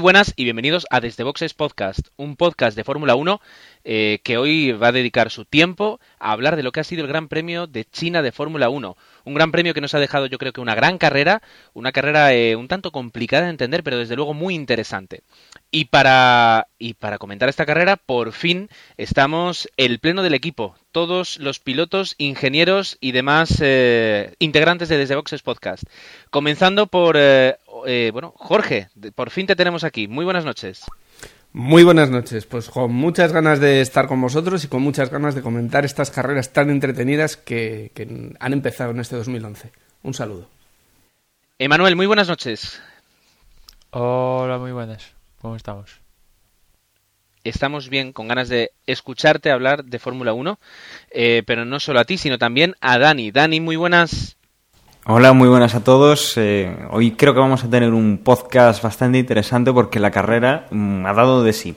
Buenas y bienvenidos a Desde Boxes Podcast, un podcast de Fórmula 1 eh, que hoy va a dedicar su tiempo a hablar de lo que ha sido el Gran Premio de China de Fórmula 1. Un gran premio que nos ha dejado yo creo que una gran carrera, una carrera eh, un tanto complicada de entender, pero desde luego muy interesante. Y para, y para comentar esta carrera, por fin estamos el pleno del equipo, todos los pilotos, ingenieros y demás eh, integrantes de Desde Boxes Podcast. Comenzando por, bueno, Jorge, por fin te tenemos aquí. Muy buenas noches. Muy buenas noches, pues con muchas ganas de estar con vosotros y con muchas ganas de comentar estas carreras tan entretenidas que, han empezado en este 2011. Un saludo. Emanuel, muy buenas noches. Hola, muy buenas. ¿Cómo estamos? Estamos bien, con ganas de escucharte hablar de Fórmula 1, eh, pero no solo a ti, sino también a Dani. Dani, muy buenas. Hola, muy buenas a todos. Eh, hoy creo que vamos a tener un podcast bastante interesante porque la carrera mm, ha dado de sí.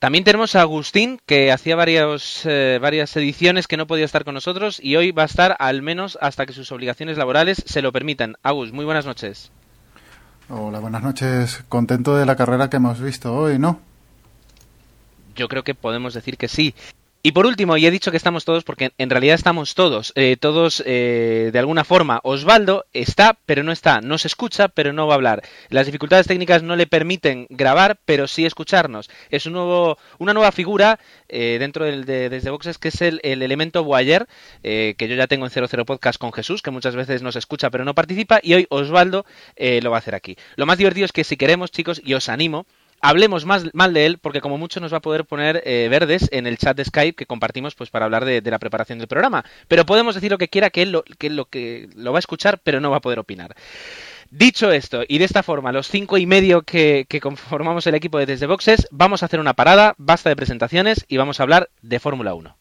También tenemos a Agustín, que hacía varios, eh, varias ediciones que no podía estar con nosotros y hoy va a estar al menos hasta que sus obligaciones laborales se lo permitan. Agus, muy buenas noches. Hola, buenas noches. Contento de la carrera que hemos visto hoy, ¿no? Yo creo que podemos decir que sí. Y por último, y he dicho que estamos todos porque en realidad estamos todos, eh, todos eh, de alguna forma. Osvaldo está, pero no está, no se escucha, pero no va a hablar. Las dificultades técnicas no le permiten grabar, pero sí escucharnos. Es un nuevo, una nueva figura eh, dentro del, de Desde Boxes que es el, el elemento Boyer, que yo ya tengo en 00 Podcast con Jesús, que muchas veces nos escucha pero no participa, y hoy Osvaldo lo va a hacer aquí. Lo más divertido es que si queremos, chicos, y os animo, hablemos más mal de él porque como mucho nos va a poder poner eh, verdes en el chat de Skype que compartimos pues para hablar de, la preparación del programa pero podemos decir lo que quiera que él lo que, lo que lo va a escuchar pero no va a poder opinar Dicho esto, y de esta forma, los cinco y medio que, que, conformamos el equipo de Desde Boxes, vamos a hacer una parada, basta de presentaciones y vamos a hablar de Fórmula 1.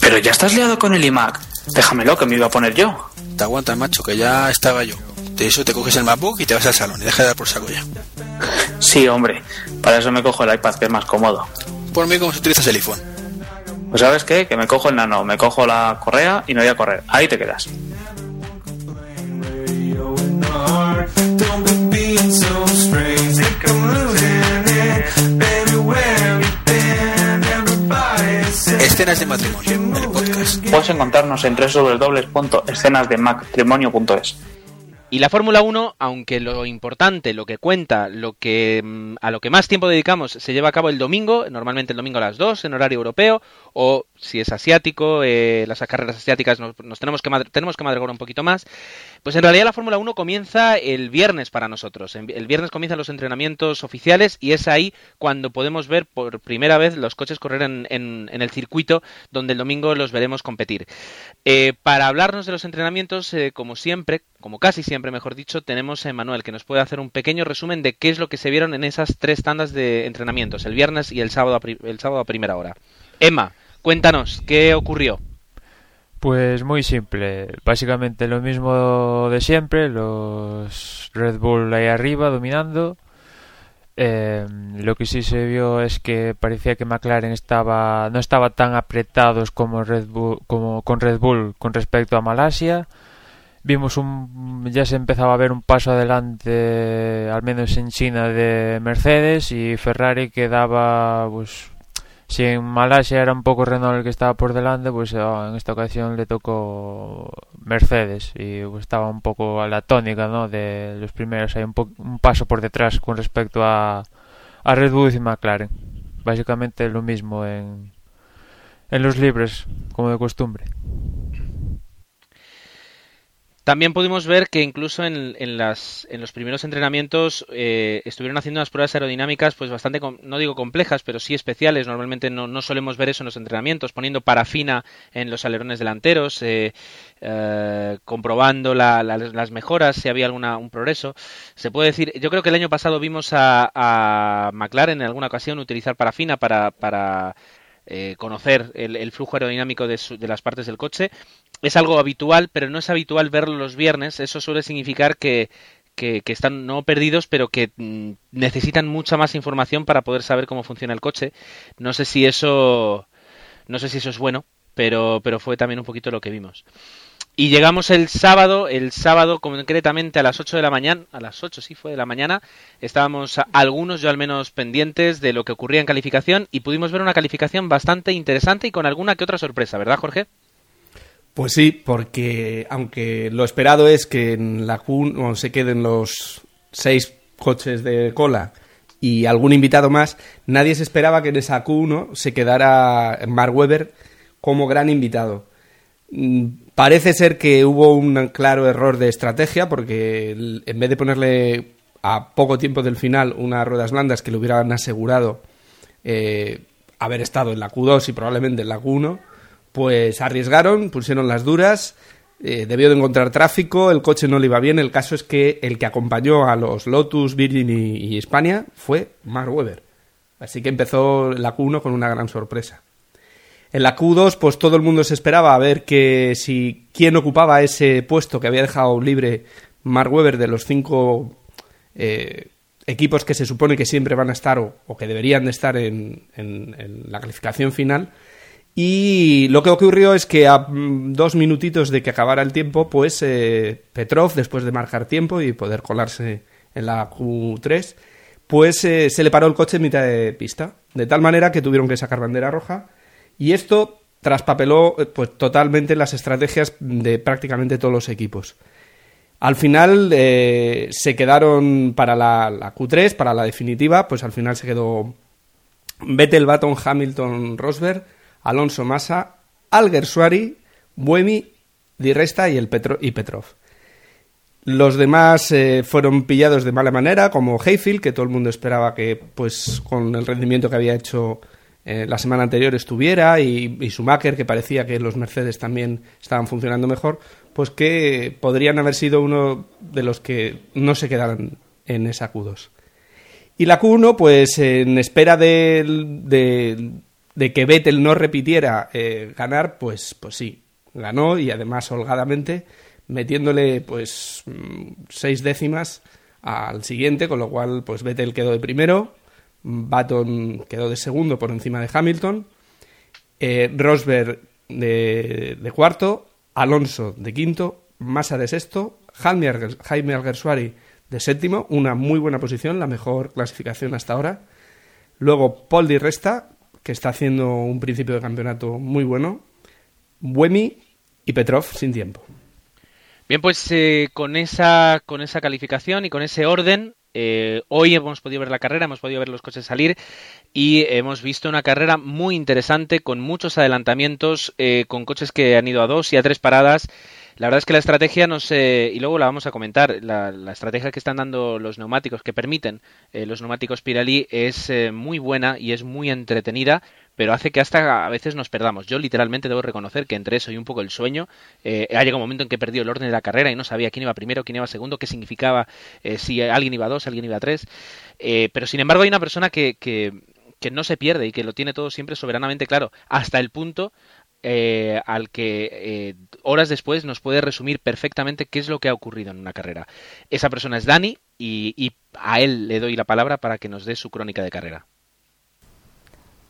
Pero ya estás liado con el iMac. Déjamelo, que me iba a poner yo. Te aguanta, macho, que ya estaba yo. De eso te coges el MacBook y te vas al salón y deja de dar por saco ya. Sí, hombre. Para eso me cojo el iPad, que es más cómodo. Por mí, ¿cómo se utilizas el iPhone? Pues sabes qué, que me cojo el nano, me cojo la correa y no voy a correr. Ahí te quedas. Escenas de matrimonio, el podcast. Puedes encontrarnos en www.escenasdematrimonio.es. Y la Fórmula 1, aunque lo importante, lo que cuenta, lo que mm, a lo que más tiempo dedicamos se lleva a cabo el domingo, normalmente el domingo a las 2 en horario europeo, o si es asiático, eh, las carreras asiáticas nos, tenemos que tenemos que madrugar un poquito más. Pues en realidad la Fórmula 1 comienza el viernes para nosotros. El viernes comienzan los entrenamientos oficiales y es ahí cuando podemos ver por primera vez los coches correr en, en, el circuito donde el domingo los veremos competir. Eh, para hablarnos de los entrenamientos, eh, como siempre, como casi siempre, mejor dicho, tenemos a Emanuel, que nos puede hacer un pequeño resumen de qué es lo que se vieron en esas tres tandas de entrenamientos, el viernes y el sábado a, el sábado a primera hora. Emma, cuéntanos, ¿qué ocurrió? Pues muy simple, básicamente lo mismo de siempre, los Red Bull ahí arriba dominando. Eh, lo que sí se vio es que parecía que McLaren estaba no estaba tan apretados como Red Bull como con Red Bull con respecto a Malasia vimos un ya se empezaba a ver un paso adelante al menos en China de Mercedes y Ferrari quedaba pues si en Malasia era un poco Renault el que estaba por delante pues oh, en esta ocasión le tocó Mercedes y pues, estaba un poco a la tónica ¿no? de los primeros. Hay un, un paso por detrás con respecto a, a Red Bull y McLaren. Básicamente lo mismo en en los libres como de costumbre también pudimos ver que incluso en, las, en los primeros entrenamientos eh, estuvieron haciendo unas pruebas aerodinámicas pues bastante, no digo complejas, pero sí especiales. Normalmente no, solemos ver eso en los entrenamientos, poniendo parafina en los alerones delanteros, eh, eh, comprobando las mejoras, si había alguna un progreso. Se puede decir, yo creo que el año pasado vimos a, McLaren en alguna ocasión utilizar parafina para, para conocer el, flujo aerodinámico de, de, las partes del coche es algo habitual, pero no es habitual verlo los viernes. Eso suele significar que, que, están no perdidos, pero que mm, necesitan mucha más información para poder saber cómo funciona el coche. No sé si eso, no sé si eso es bueno, pero, pero fue también un poquito lo que vimos. Y llegamos el sábado, el sábado concretamente a las 8 de la mañana, a las 8 sí fue de la mañana, estábamos algunos, yo al menos, pendientes de lo que ocurría en calificación y pudimos ver una calificación bastante interesante y con alguna que otra sorpresa, ¿verdad, Jorge? Pues sí, porque aunque lo esperado es que en la Q se queden los seis coches de cola y algún invitado más, nadie se esperaba que en esa Q1 se quedara Mark Webber como gran invitado. Mm, parece ser que hubo un claro error de estrategia porque en vez de ponerle a poco tiempo del final unas ruedas blandas que le hubieran asegurado eh, haber estado en la Q2 y probablemente en la Q1, pues arriesgaron, pusieron las duras, eh, debió de encontrar tráfico, el coche no le iba bien, el caso es que el que acompañó a los Lotus, Virgin y, y España fue Mark Webber. Así que empezó la Q1 con una gran sorpresa. En la Q2, pues todo el mundo se esperaba a ver que si quién ocupaba ese puesto que había dejado libre Mark Webber de los cinco eh, equipos que se supone que siempre van a estar o, que deberían de estar en, la calificación final. Y lo que ocurrió es que a mm, dos minutitos de que acabara el tiempo, pues eh, Petrov, después de marcar tiempo y poder colarse en la Q3, pues eh, se le paró el coche en mitad de pista. De tal manera que tuvieron que sacar bandera roja y esto traspapeló eh, pues, totalmente las estrategias de prácticamente todos los equipos. Al final eh, se quedaron para la, Q3, para la definitiva, pues al final se quedó Vettel, Baton, Hamilton, Rosberg, Alonso Massa, Alger Suari, Buemi, Di Resta y, el Petrov. Los demás eh, fueron pillados de mala manera, como Hayfield, que todo el mundo esperaba que, pues, con el rendimiento que había hecho eh, la semana anterior estuviera y, y Schumacher, que parecía que los Mercedes también estaban funcionando mejor, pues que podrían haber sido uno de los que no se quedaran en esa Q2. Y la Q1, pues en espera de, de, que Vettel no repitiera eh, ganar, pues, pues sí, ganó y además holgadamente, metiéndole pues mm, seis décimas al siguiente, con lo cual pues Vettel quedó de primero, Baton quedó de segundo por encima de Hamilton, eh, Rosberg de, cuarto, Alonso de quinto, Massa de sexto, Jaime, Alguersuari de séptimo, una muy buena posición, la mejor clasificación hasta ahora. Luego Paul Di Resta, que está haciendo un principio de campeonato muy bueno. Buemi y Petrov sin tiempo. Bien, pues eh, con, esa, con esa calificación y con ese orden, eh, hoy hemos podido ver la carrera, hemos podido ver los coches salir y hemos visto una carrera muy interesante con muchos adelantamientos, eh, con coches que han ido a dos y a tres paradas. La verdad es que la estrategia no sé, y luego la vamos a comentar, la, estrategia que están dando los neumáticos, que permiten eh, los neumáticos Pirelli, es muy buena y es muy entretenida pero hace que hasta a veces nos perdamos. Yo literalmente debo reconocer que entre eso y un poco el sueño, eh, ha llegado un momento en que he perdido el orden de la carrera y no sabía quién iba primero, quién iba segundo, qué significaba, eh, si alguien iba dos, alguien iba tres. Eh, pero sin embargo hay una persona que, que, no se pierde y que lo tiene todo siempre soberanamente claro, hasta el punto al que horas después nos puede resumir perfectamente qué es lo que ha ocurrido en una carrera. Esa persona es Dani y, a él le doy la palabra para que nos dé su crónica de carrera.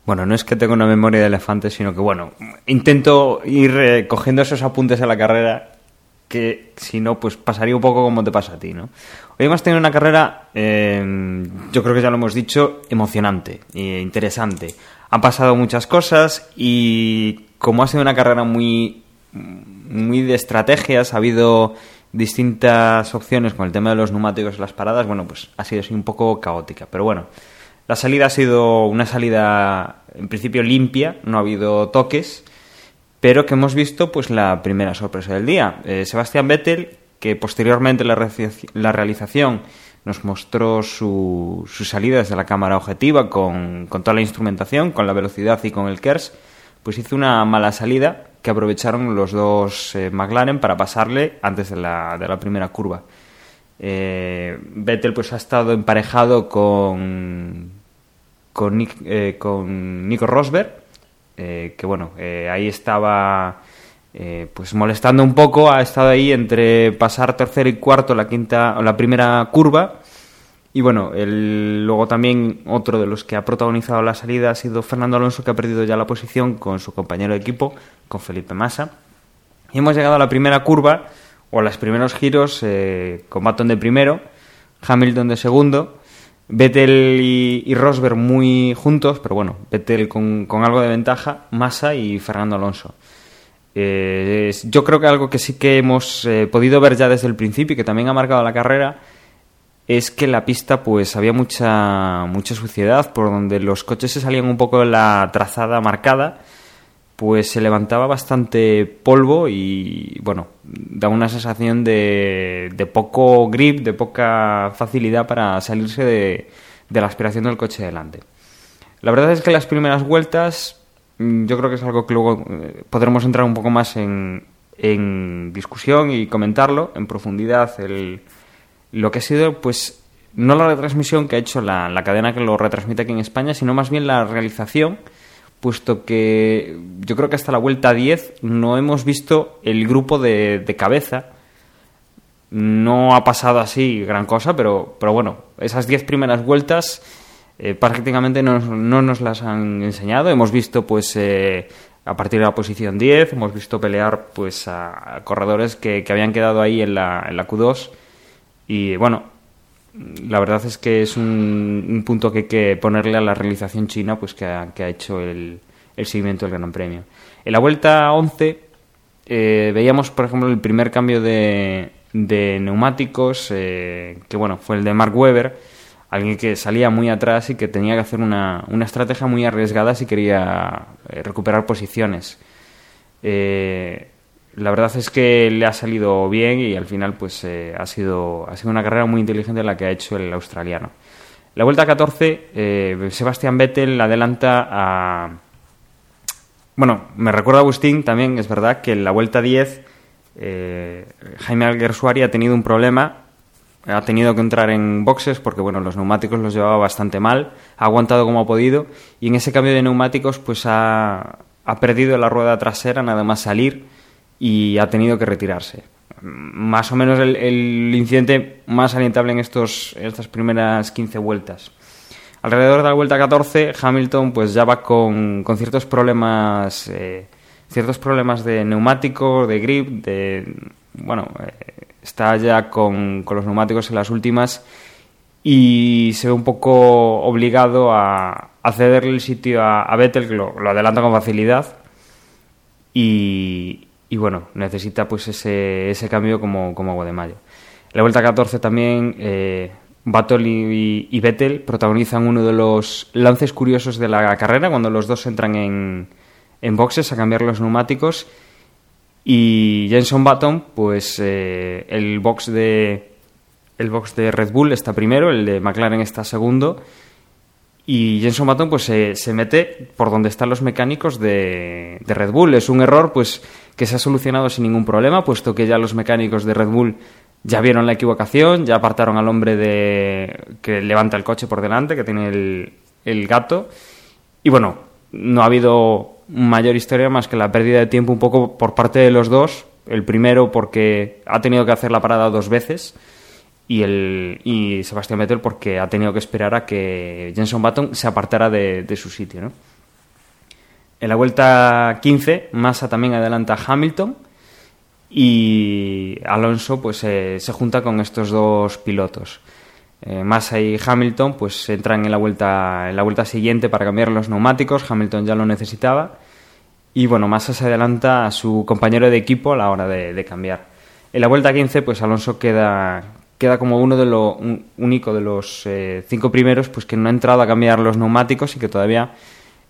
Bueno, no es que tenga una memoria de elefante, sino que, bueno, intento ir eh, cogiendo esos apuntes a la carrera que, si no, pues pasaría un poco como te pasa a ti, ¿no? Hoy hemos tenido una carrera, eh, yo creo que ya lo hemos dicho, emocionante e interesante. Han pasado muchas cosas y como ha sido una carrera muy, muy de estrategias, ha habido distintas opciones con el tema de los neumáticos y las paradas, bueno, pues ha sido así un poco caótica. Pero bueno, la salida ha sido una salida en principio limpia, no ha habido toques, pero que hemos visto pues la primera sorpresa del día. Eh, Sebastián Vettel, que posteriormente la, la realización nos mostró su, su, salida desde la cámara objetiva con, con, toda la instrumentación, con la velocidad y con el KERS, pues hizo una mala salida que aprovecharon los dos eh, McLaren para pasarle antes de la, de la primera curva. Eh, Vettel pues ha estado emparejado con con, eh, Nico Rosberg, eh, que bueno, eh, ahí estaba pues molestando un poco, ha estado ahí entre pasar tercero y cuarto la quinta la primera curva. Y bueno, el, luego también otro de los que ha protagonizado la salida ha sido Fernando Alonso, que ha perdido ya la posición con su compañero de equipo, con Felipe Massa. Y hemos llegado a la primera curva, o los primeros giros, eh, con Baton de primero, Hamilton de segundo, Vettel y, Rosberg muy juntos, pero bueno, Vettel con, algo de ventaja, Massa y Fernando Alonso. Eh, yo creo que algo que sí que hemos eh, podido ver ya desde el principio y que también ha marcado la carrera es que la pista pues había mucha mucha suciedad por donde los coches se salían un poco de la trazada marcada pues se levantaba bastante polvo y bueno da una sensación de, de poco grip de poca facilidad para salirse de, de la aspiración del coche delante. La verdad es que las primeras vueltas mm, yo creo que es algo que luego eh, podremos entrar un poco más en, en discusión y comentarlo en profundidad. El, lo que ha sido, pues, no la retransmisión que ha hecho la, la cadena que lo retransmite aquí en España, sino más bien la realización, puesto que yo creo que hasta la vuelta 10 no hemos visto el grupo de, de cabeza. No ha pasado así gran cosa, pero, pero bueno, esas 10 primeras vueltas eh, prácticamente no, no nos las han enseñado. Hemos visto, pues, eh, a partir de la posición 10, hemos visto pelear, pues, a, a corredores que, que habían quedado ahí en la, en la Q2. Y bueno, la verdad es que es un, un punto que hay que ponerle a la realización china, pues, que ha, que ha hecho el, el seguimiento del Gran Premio. En la vuelta 11 eh, veíamos, por ejemplo, el primer cambio de, de neumáticos, eh, que bueno, fue el de Mark Webber, alguien que salía muy atrás y que tenía que hacer una, una estrategia muy arriesgada si quería eh, recuperar posiciones. Eh, la verdad es que le ha salido bien y al final pues eh, ha, sido, ha sido una carrera muy inteligente la que ha hecho el australiano. La vuelta 14, eh, Sebastián Vettel adelanta a, bueno, me recuerda a Agustín también, es verdad, que en la vuelta 10 eh, Jaime Alguersuari ha tenido un problema, ha tenido que entrar en boxes porque bueno, los neumáticos los llevaba bastante mal, ha aguantado como ha podido y en ese cambio de neumáticos pues ha, ha perdido la rueda trasera nada más salir y ha tenido que retirarse. Más o menos el, incidente más alentable en, estos, estas primeras 15 vueltas. Alrededor de la vuelta 14, Hamilton pues ya va con, con ciertos problemas, eh, ciertos problemas de neumático, de grip, de bueno, eh, está ya con, con, los neumáticos en las últimas y se ve un poco obligado a, cederle el sitio a, a Vettel que lo, lo, adelanta con facilidad y, y bueno, necesita pues ese, ese cambio como, como agua de mayo. La vuelta 14 también eh, y, Vettel protagonizan uno de los lances curiosos de la carrera cuando los dos entran en, en boxes a cambiar los neumáticos y Jenson Button pues eh, el box de el box de Red Bull está primero el de McLaren está segundo y Jenson Button pues se, mete por donde están los mecánicos de, de, Red Bull es un error pues que se ha solucionado sin ningún problema puesto que ya los mecánicos de Red Bull ya vieron la equivocación, ya apartaron al hombre de que levanta el coche por delante, que tiene el gato. Y bueno, no ha habido mayor historia más que la pérdida de tiempo un poco por parte de los dos. El primero porque ha tenido que hacer la parada dos veces y, el, y Sebastián Vettel porque ha tenido que esperar a que Jenson Button se apartara de, su sitio. ¿no? En la vuelta 15, Massa también adelanta a Hamilton y Alonso pues se junta con estos dos pilotos. Eh, Massa y Hamilton pues entran en la vuelta en la vuelta siguiente para cambiar los neumáticos, Hamilton ya lo necesitaba y bueno, Massa se adelanta a su compañero de equipo a la hora de, de cambiar. En la vuelta 15 pues Alonso queda queda como uno de lo un, único de los eh, cinco primeros pues que no ha entrado a cambiar los neumáticos y que todavía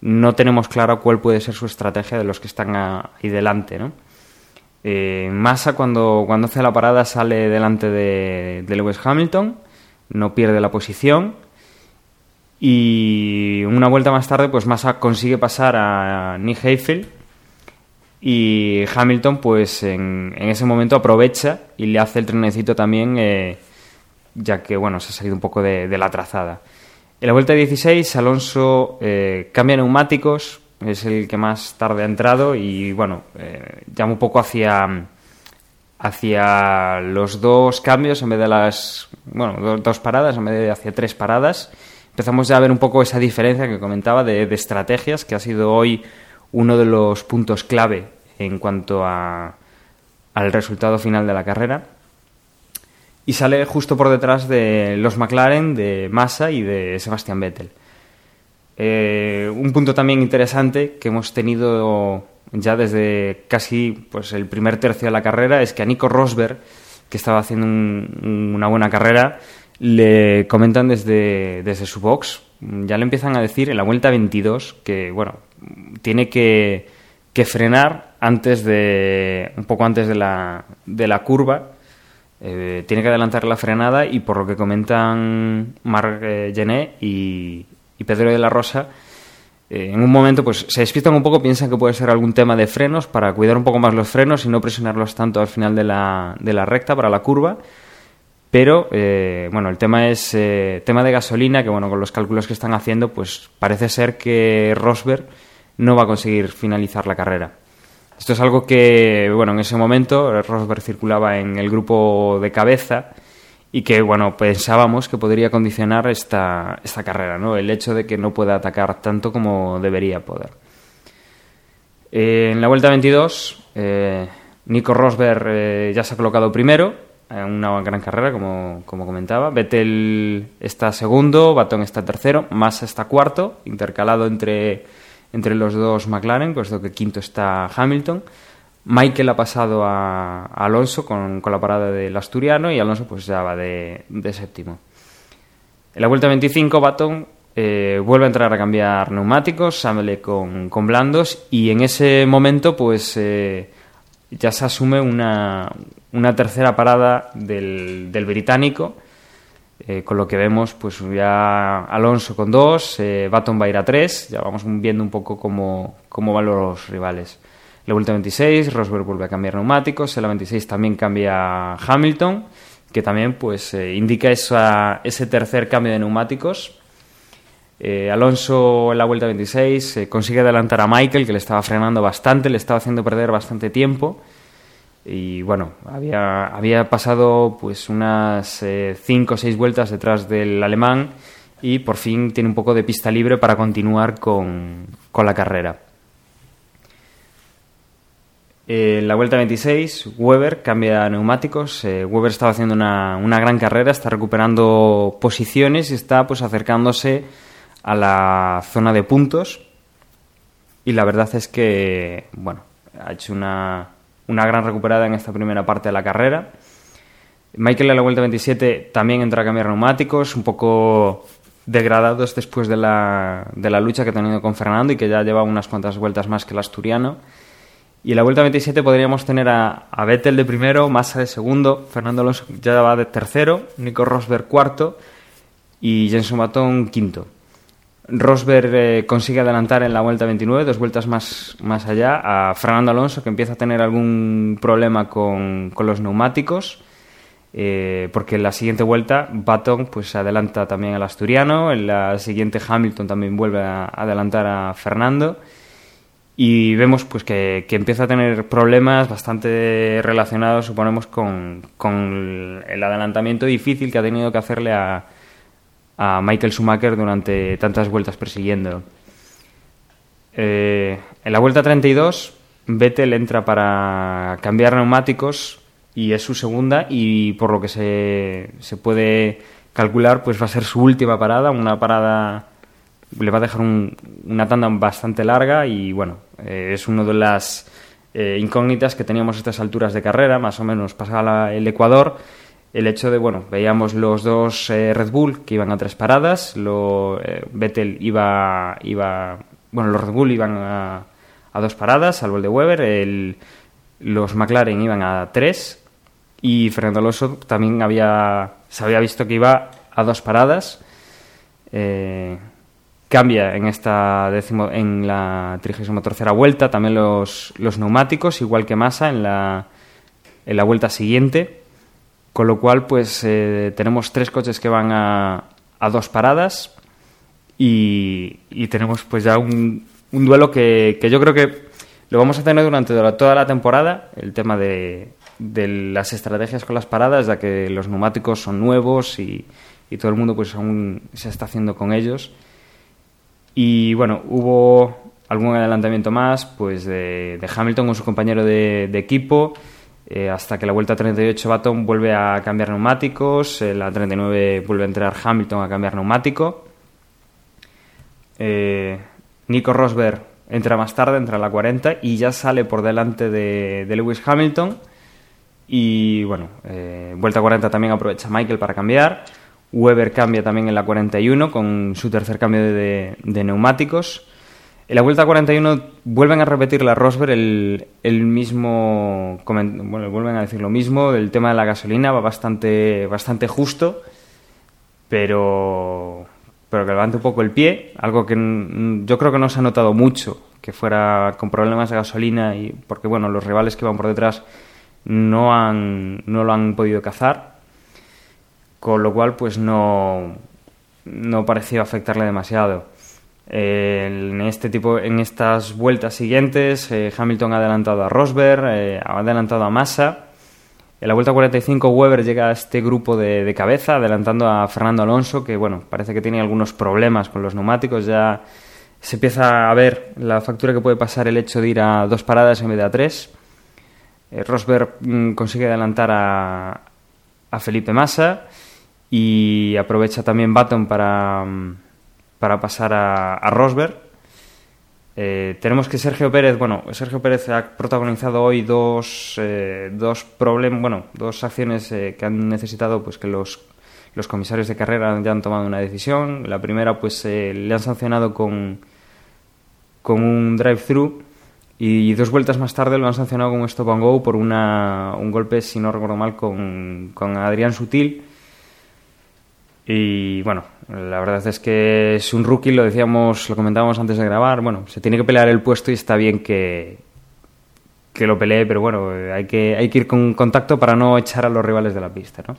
no tenemos claro cuál puede ser su estrategia de los que están ahí delante, ¿no? Eh, Massa cuando, cuando hace la parada sale delante de, de, Lewis Hamilton, no pierde la posición y una vuelta más tarde pues Massa consigue pasar a Nick Heidfeld y Hamilton pues en, en, ese momento aprovecha y le hace el trenecito también eh, ya que bueno se ha salido un poco de, de la trazada. En la vuelta 16 Alonso eh, cambia neumáticos, es el que más tarde ha entrado y bueno, eh, llama un poco hacia hacia los dos cambios en vez de las bueno, dos, dos, paradas en vez de hacia tres paradas. Empezamos ya a ver un poco esa diferencia que comentaba de, de estrategias, que ha sido hoy uno de los puntos clave en cuanto a, al resultado final de la carrera. Y sale justo por detrás de los McLaren, de Massa y de Sebastian Vettel. Eh, un punto también interesante que hemos tenido ya desde casi pues, el primer tercio de la carrera es que a Nico Rosberg, que estaba haciendo un- una buena carrera, le comentan desde, desde su box, ya le empiezan a decir en la vuelta 22 que, bueno, tiene que, que frenar antes de, un poco antes de la, de la curva, eh, tiene que adelantar la frenada y por lo que comentan Marc eh, Gené y, y Pedro de la Rosa, eh, en un momento pues se despiertan un poco, piensan que puede ser algún tema de frenos para cuidar un poco más los frenos y no presionarlos tanto al final de la, de la recta para la curva. Pero eh, bueno, el tema es tema de gasolina, que bueno, con los cálculos que están haciendo, pues parece ser que Rosberg no va a conseguir finalizar la carrera. Esto es algo que, bueno, en ese momento Rosberg circulaba en el grupo de cabeza y que, bueno, pensábamos que podría condicionar esta, esta carrera, ¿no? El hecho de que no pueda atacar tanto como debería poder. Eh, en la vuelta 22, eh, Nico Rosberg eh, ya se ha colocado primero, en una gran carrera, como, como comentaba. Vettel está segundo, Baton está tercero, Massa está cuarto, intercalado entre, entre los dos McLaren, puesto que quinto está Hamilton. Michael ha pasado a, Alonso con, con la parada del asturiano y Alonso pues ya va de, séptimo. En la vuelta 25, Baton eh, vuelve a entrar a cambiar neumáticos, sale con, con blandos y en ese momento pues eh, ya se asume una, una tercera parada del, del británico, eh, con lo que vemos pues ya Alonso con dos, eh, Baton va a ir a tres, ya vamos viendo un poco cómo, cómo van los rivales. La vuelta 26, Rosberg vuelve a cambiar neumáticos, en la 26 también cambia Hamilton, que también pues eh, indica esa, ese tercer cambio de neumáticos. Eh, Alonso en la vuelta 26 eh, consigue adelantar a Michael, que le estaba frenando bastante, le estaba haciendo perder bastante tiempo. Y bueno, había, había pasado pues unas 5 o 6 vueltas detrás del alemán y por fin tiene un poco de pista libre para continuar con, con la carrera. Eh, En la vuelta 26, Weber cambia neumáticos. Eh, Weber estaba haciendo una, una gran carrera, está recuperando posiciones y está pues acercándose a la zona de puntos. Y la verdad es que, bueno, ha hecho una, una gran recuperada en esta primera parte de la carrera. Michael en la vuelta 27 también entra a cambiar neumáticos, un poco degradados después de la, de la lucha que ha tenido con Fernando y que ya lleva unas cuantas vueltas más que el asturiano. Y en la vuelta 27 podríamos tener a, a Vettel de primero, Massa de segundo, Fernando Alonso ya va de tercero, Nico Rosberg cuarto y Jenson Button quinto. Rosberg eh, consigue adelantar en la vuelta 29, dos vueltas más, más allá, a Fernando Alonso, que empieza a tener algún problema con, con los neumáticos, eh, porque en la siguiente vuelta Button pues, adelanta también al asturiano, en la siguiente Hamilton también vuelve a adelantar a Fernando, y vemos pues que, que empieza a tener problemas bastante relacionados, suponemos, con, con el adelantamiento difícil que ha tenido que hacerle a, a Michael Schumacher durante tantas vueltas persiguiendo. Eh, en la vuelta 32, Vettel entra para cambiar neumáticos y es su segunda y por lo que se, se puede calcular, pues va a ser su última parada, una parada le va a dejar un- una tanda bastante larga y bueno, eh, es una de las eh, incógnitas que teníamos a estas alturas de carrera, más o menos pasaba el Ecuador, el hecho de, bueno, veíamos los dos eh, Red Bull que iban a tres paradas, lo, eh, Vettel iba, iba, bueno, los Red Bull iban a, a dos paradas, salvo el de Weber, el- los McLaren iban a tres y Fernando Alonso también había, se había visto que iba a dos paradas. Eh, cambia en esta décimo, en la 33 vuelta también los, los neumáticos, igual que Massa en la, en la vuelta siguiente. Con lo cual, pues eh, tenemos tres coches que van a, a dos paradas y, y tenemos pues ya un, un duelo que, que yo creo que lo vamos a tener durante toda- la temporada, el tema de, de las estrategias con las paradas, ya que los neumáticos son nuevos y, y todo el mundo pues aún se está haciendo con ellos. Y bueno, hubo algún adelantamiento más pues de, de Hamilton con su compañero de equipo. Eh, hasta que la vuelta 38 Baton vuelve a cambiar neumáticos, eh, la 39 vuelve a entrar Hamilton a cambiar neumático. Eh, Nico Rosberg entra más tarde, entra a la 40 y ya sale por delante de, Lewis Hamilton. Y bueno, eh, vuelta 40 también aprovecha Michael para cambiar. Weber cambia también en la 41 con su tercer cambio de neumáticos. En la vuelta 41 vuelven a repetir la Rosberg el, el mismo, bueno, vuelven a decir lo mismo, el tema de la gasolina va bastante, bastante justo, pero, pero que levante un poco el pie, algo que yo creo que no se ha notado mucho, que fuera con problemas de gasolina, y porque bueno, los rivales que van por detrás no, han, no lo han podido cazar, con lo cual pues no, no pareció afectarle demasiado. Eh, en este tipo, en estas vueltas siguientes, eh, Hamilton ha adelantado a Rosberg, eh, ha adelantado a Massa. En la vuelta 45, Weber llega a este grupo de, cabeza, adelantando a Fernando Alonso, que bueno, parece que tiene algunos problemas con los neumáticos. Ya se empieza a ver la factura que puede pasar el hecho de ir a dos paradas en vez de a tres. Rosberg mm, consigue adelantar a, a Felipe Massa y aprovecha también Baton para, mm, para pasar a, a Rosberg. Eh, tenemos que Sergio Pérez, bueno, Sergio Pérez ha protagonizado hoy dos, eh, dos problemas, bueno, dos acciones eh, que han necesitado pues que los, los comisarios de carrera ya han tomado una decisión. La primera, pues eh, le han sancionado con, con un drive-thru y dos vueltas más tarde lo han sancionado con un stop and go por una, un golpe, si no recuerdo mal, con, con Adrián Sutil. Y bueno, la verdad es que es un rookie, lo decíamos, lo comentábamos antes de grabar. Bueno, se tiene que pelear el puesto y está bien que, que lo pelee, pero bueno, hay que, hay que ir con contacto para no echar a los rivales de la pista, ¿no?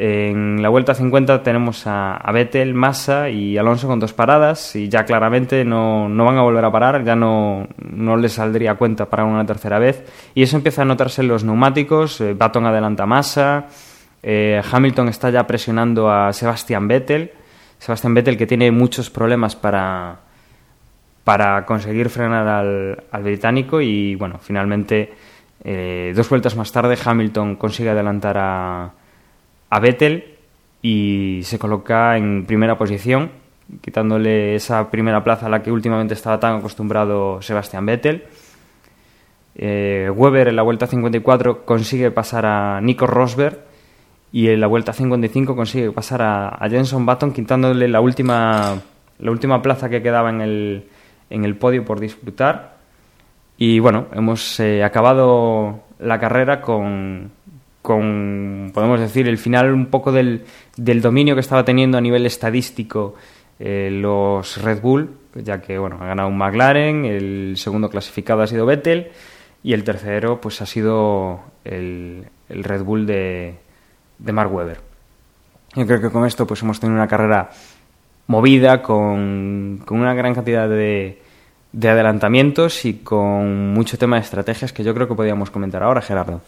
En la vuelta 50 tenemos a, a Vettel, Massa y Alonso con dos paradas y ya claramente no, no van a volver a parar, ya no, no les saldría cuenta parar una tercera vez y eso empieza a notarse en los neumáticos, eh, Baton adelanta Massa, eh, Hamilton está ya presionando a Sebastian Vettel, Sebastian Vettel que tiene muchos problemas para, para conseguir frenar al, británico y bueno, finalmente eh, dos vueltas más tarde Hamilton consigue adelantar a, a Vettel y se coloca en primera posición, quitándole esa primera plaza a la que últimamente estaba tan acostumbrado Sebastian Vettel. Eh, Weber en la vuelta 54 consigue pasar a Nico Rosberg y en la vuelta 55 consigue pasar a, a Jenson Button quitándole la última, la última plaza que quedaba en el, en el podio por disfrutar. Y bueno, hemos eh, acabado la carrera con, con, podemos decir, el final un poco del, del dominio que estaba teniendo a nivel estadístico eh, los Red Bull, ya que bueno, ha ganado un McLaren, el segundo clasificado ha sido Vettel y el tercero pues ha sido el, el Red Bull de, de Mark Webber. Yo creo que con esto pues hemos tenido una carrera movida, con, con una gran cantidad de, de adelantamientos y con mucho tema de estrategias que yo creo que podíamos comentar ahora, Gerardo.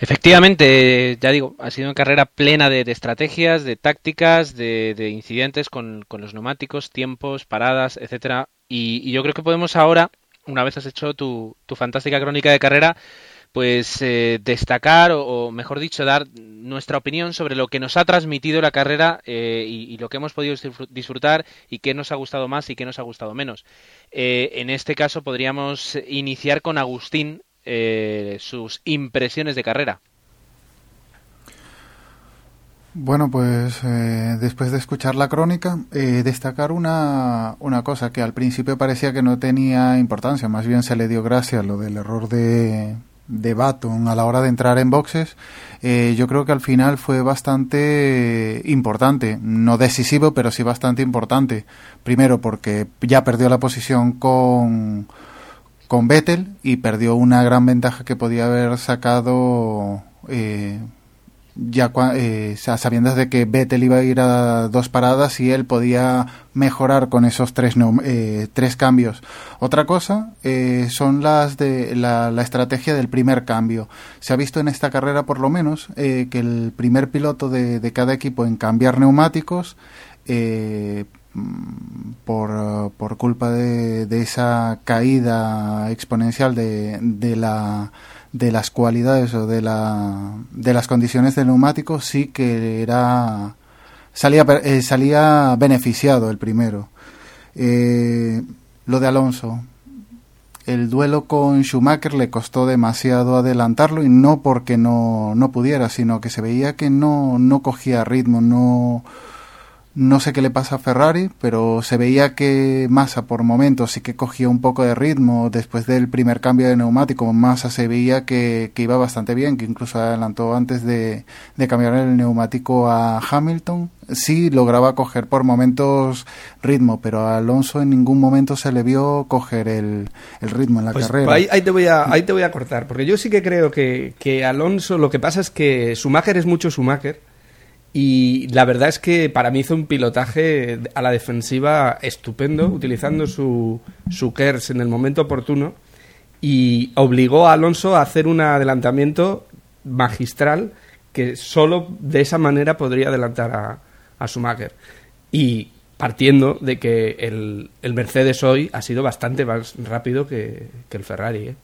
Efectivamente, ya digo, ha sido una carrera plena de, estrategias, de tácticas, de, de incidentes con, con, los neumáticos, tiempos, paradas, etcétera. Y, y, yo creo que podemos ahora, una vez has hecho tu, tu fantástica crónica de carrera, pues eh, destacar o, mejor dicho dar nuestra opinión sobre lo que nos ha transmitido la carrera eh, y, lo que hemos podido disfrutar y qué nos ha gustado más y qué nos ha gustado menos. Eh, en este caso podríamos iniciar con Agustín eh, sus impresiones de carrera. Bueno, pues después de escuchar la crónica, destacar una, una cosa que al principio parecía que no tenía importancia, más bien se le dio gracia lo del error de, de Baton a la hora de entrar en boxes, eh, yo creo que al final fue bastante importante, no decisivo, pero sí bastante importante. Primero porque ya perdió la posición con, con Vettel y perdió una gran ventaja que podía haber sacado eh, ya eh, sabiendo de que Vettel iba a ir a dos paradas y él podía mejorar con esos tres, eh, tres cambios. Otra cosa eh, son las de la, la, estrategia del primer cambio. Se ha visto en esta carrera por lo menos eh, que el primer piloto de, de, cada equipo en cambiar neumáticos eh, por, por culpa de, de, esa caída exponencial de, de la de las cualidades o de, la, de las condiciones del neumático, sí que era salía, eh, salía beneficiado el primero. Eh, lo de Alonso, el duelo con Schumacher le costó demasiado adelantarlo y no porque no, no pudiera, sino que se veía que no, no cogía ritmo, no, no sé qué le pasa a Ferrari, pero se veía que Massa por momentos sí que cogía un poco de ritmo. Después del primer cambio de neumático, Massa se veía que, iba bastante bien, que incluso adelantó antes de, cambiar el neumático a Hamilton. Sí lograba coger por momentos ritmo, pero a Alonso en ningún momento se le vio coger el, ritmo en la pues, carrera. Pues ahí, te voy a, ahí te voy a cortar, porque yo sí que creo que, que Alonso, lo que pasa es que Schumacher es mucho Schumacher y la verdad es que para mí hizo un pilotaje a la defensiva estupendo, utilizando su, su KERS en el momento oportuno y obligó a Alonso a hacer un adelantamiento magistral que solo de esa manera podría adelantar a, a Schumacher. Y partiendo de que el, el, Mercedes hoy ha sido bastante más rápido que, que el Ferrari. ¿eh?